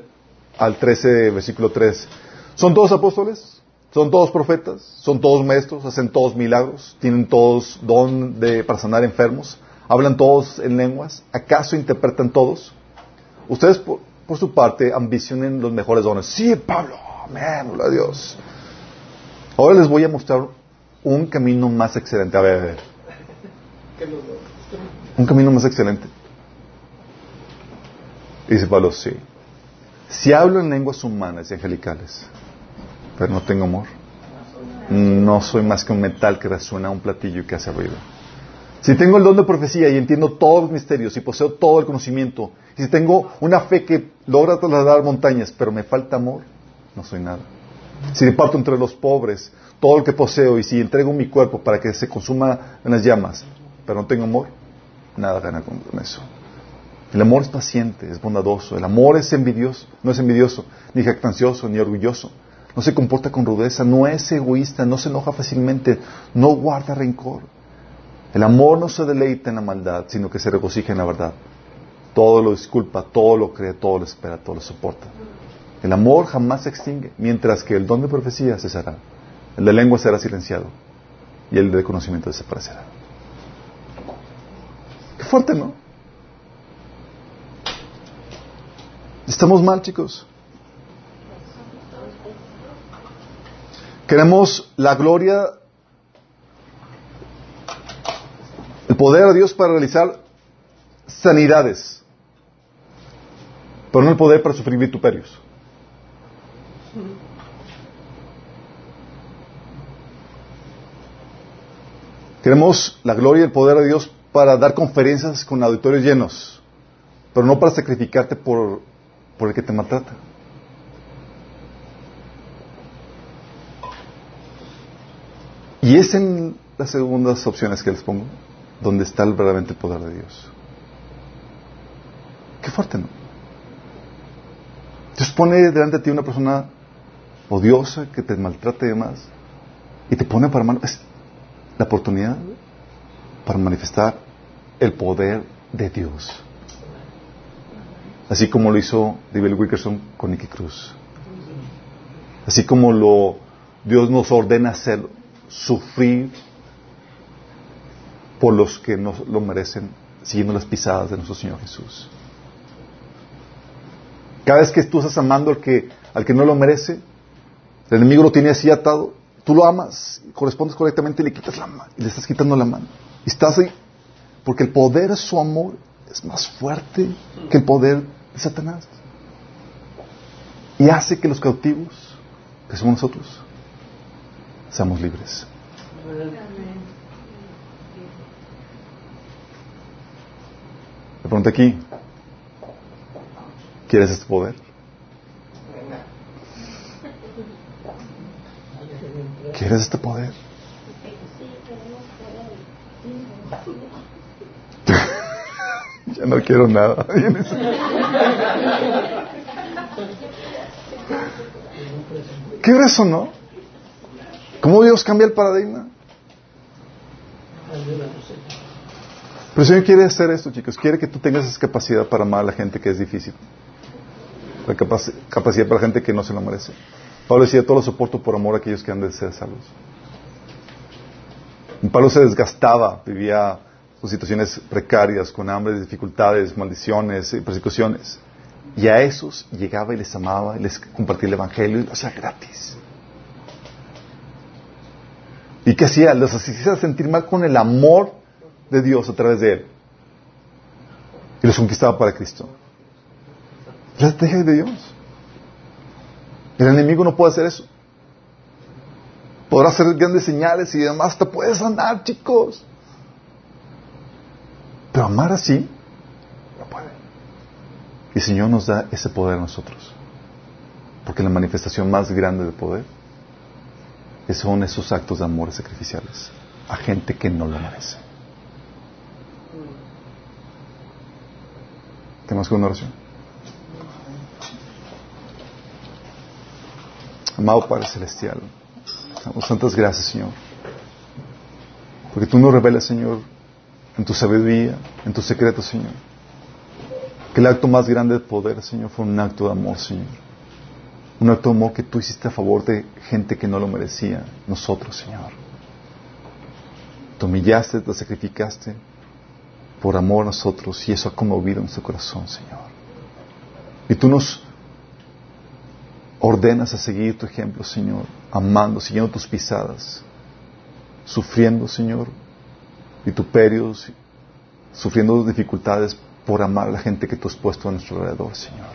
al 13, versículo 3. ¿Son todos apóstoles? ¿Son todos profetas? ¿Son todos maestros? ¿Hacen todos milagros? ¿Tienen todos don de, para sanar enfermos? ¿Hablan todos en lenguas? ¿Acaso interpretan todos? Ustedes, por, por su parte, ambicionen los mejores dones. Sí, Pablo, amén, gloria a Dios. Ahora les voy a mostrar un camino más excelente. A ver, a ver. Un camino más excelente. Dice Pablo, sí. Si hablo en lenguas humanas y angelicales, pero no tengo amor, no soy más que un metal que resuena a un platillo y que hace ruido. Si tengo el don de profecía y entiendo todos los misterios y poseo todo el conocimiento, y si tengo una fe que logra trasladar montañas, pero me falta amor, no soy nada. Si reparto entre los pobres todo lo que poseo y si entrego mi cuerpo para que se consuma en las llamas, pero no tengo amor, nada gana con eso. El amor es paciente, es bondadoso. El amor es envidioso, no es envidioso, ni jactancioso, ni orgulloso. No se comporta con rudeza, no es egoísta, no se enoja fácilmente, no guarda rencor. El amor no se deleita en la maldad, sino que se regocija en la verdad. Todo lo disculpa, todo lo cree, todo lo espera, todo lo soporta. El amor jamás se extingue, mientras que el don de profecía cesará. El de lengua será silenciado y el de conocimiento desaparecerá. Qué fuerte, ¿no? Estamos mal, chicos. Queremos la gloria, el poder de Dios para realizar sanidades, pero no el poder para sufrir vituperios. Queremos la gloria y el poder de Dios para dar conferencias con auditorios llenos, pero no para sacrificarte por, por el que te maltrata. Y es en las segundas opciones que les pongo donde está el verdaderamente poder de Dios. Qué fuerte, ¿no? Dios pone delante de ti una persona odiosa que te maltrata y demás, y te pone para mano. Es la oportunidad para manifestar el poder de Dios. Así como lo hizo David Wickerson con Nicky Cruz. Así como lo Dios nos ordena hacerlo, sufrir por los que no lo merecen, siguiendo las pisadas de nuestro Señor Jesús. Cada vez que tú estás amando al que, al que no lo merece, el enemigo lo tiene así atado, tú lo amas, correspondes correctamente y le quitas la mano, y le estás quitando la mano. Y estás ahí, porque el poder de su amor es más fuerte que el poder de Satanás. Y hace que los cautivos, que somos nosotros, seamos libres. Le pregunto aquí, ¿quieres este poder? ¿Quieres este poder? ya no quiero nada. ¿Qué es eso, no? ¿Cómo Dios cambia el paradigma? Pero el Señor quiere hacer esto, chicos. Quiere que tú tengas esa capacidad para amar a la gente que es difícil. La capac- capacidad para la gente que no se lo merece. Pablo decía, todo lo soporto por amor a aquellos que han de ser salvos. Pablo se desgastaba, vivía sus situaciones precarias, con hambre, dificultades, maldiciones y persecuciones. Y a esos llegaba y les amaba y les compartía el Evangelio y lo hacía gratis. ¿Y qué hacía? Los hacía sentir mal con el amor de Dios a través de Él. Y los conquistaba para Cristo. La estrategia de Dios. El enemigo no puede hacer eso. Podrá hacer grandes señales y demás, te puedes andar, chicos. Pero amar así, no puede. Y el Señor nos da ese poder a nosotros. Porque la manifestación más grande de poder son esos actos de amor sacrificiales a gente que no lo merece. ¿Tenemos que una oración? Amado Padre Celestial, damos tantas gracias, Señor. Porque tú nos revelas, Señor, en tu sabiduría, en tus secretos, Señor. Que el acto más grande de poder, Señor, fue un acto de amor, Señor. Un acto de amor que tú hiciste a favor de gente que no lo merecía, nosotros, Señor. Te humillaste, te sacrificaste por amor a nosotros y eso ha conmovido nuestro corazón, Señor. Y tú nos ordenas a seguir tu ejemplo, Señor, amando, siguiendo tus pisadas, sufriendo, Señor, vituperios, sufriendo dificultades por amar a la gente que tú has puesto a nuestro alrededor, Señor.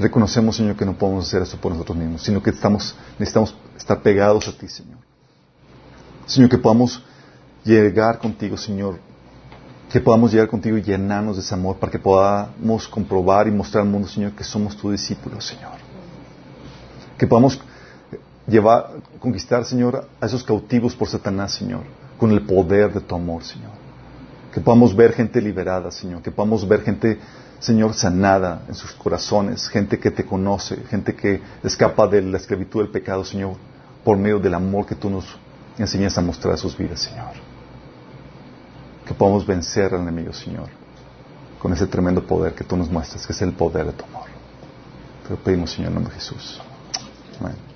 Reconocemos, Señor, que no podemos hacer eso por nosotros mismos, sino que estamos, necesitamos estar pegados a ti, Señor. Señor, que podamos llegar contigo, Señor, que podamos llegar contigo y llenarnos de ese amor para que podamos comprobar y mostrar al mundo, Señor, que somos tus discípulos, Señor. Que podamos llevar, conquistar, Señor, a esos cautivos por Satanás, Señor, con el poder de tu amor, Señor. Que podamos ver gente liberada, Señor. Que podamos ver gente, Señor, sanada en sus corazones. Gente que te conoce. Gente que escapa de la esclavitud del pecado, Señor. Por medio del amor que tú nos enseñas a mostrar a sus vidas, Señor. Que podamos vencer al enemigo, Señor. Con ese tremendo poder que tú nos muestras, que es el poder de tu amor. Te lo pedimos, Señor, en nombre de Jesús. Amén.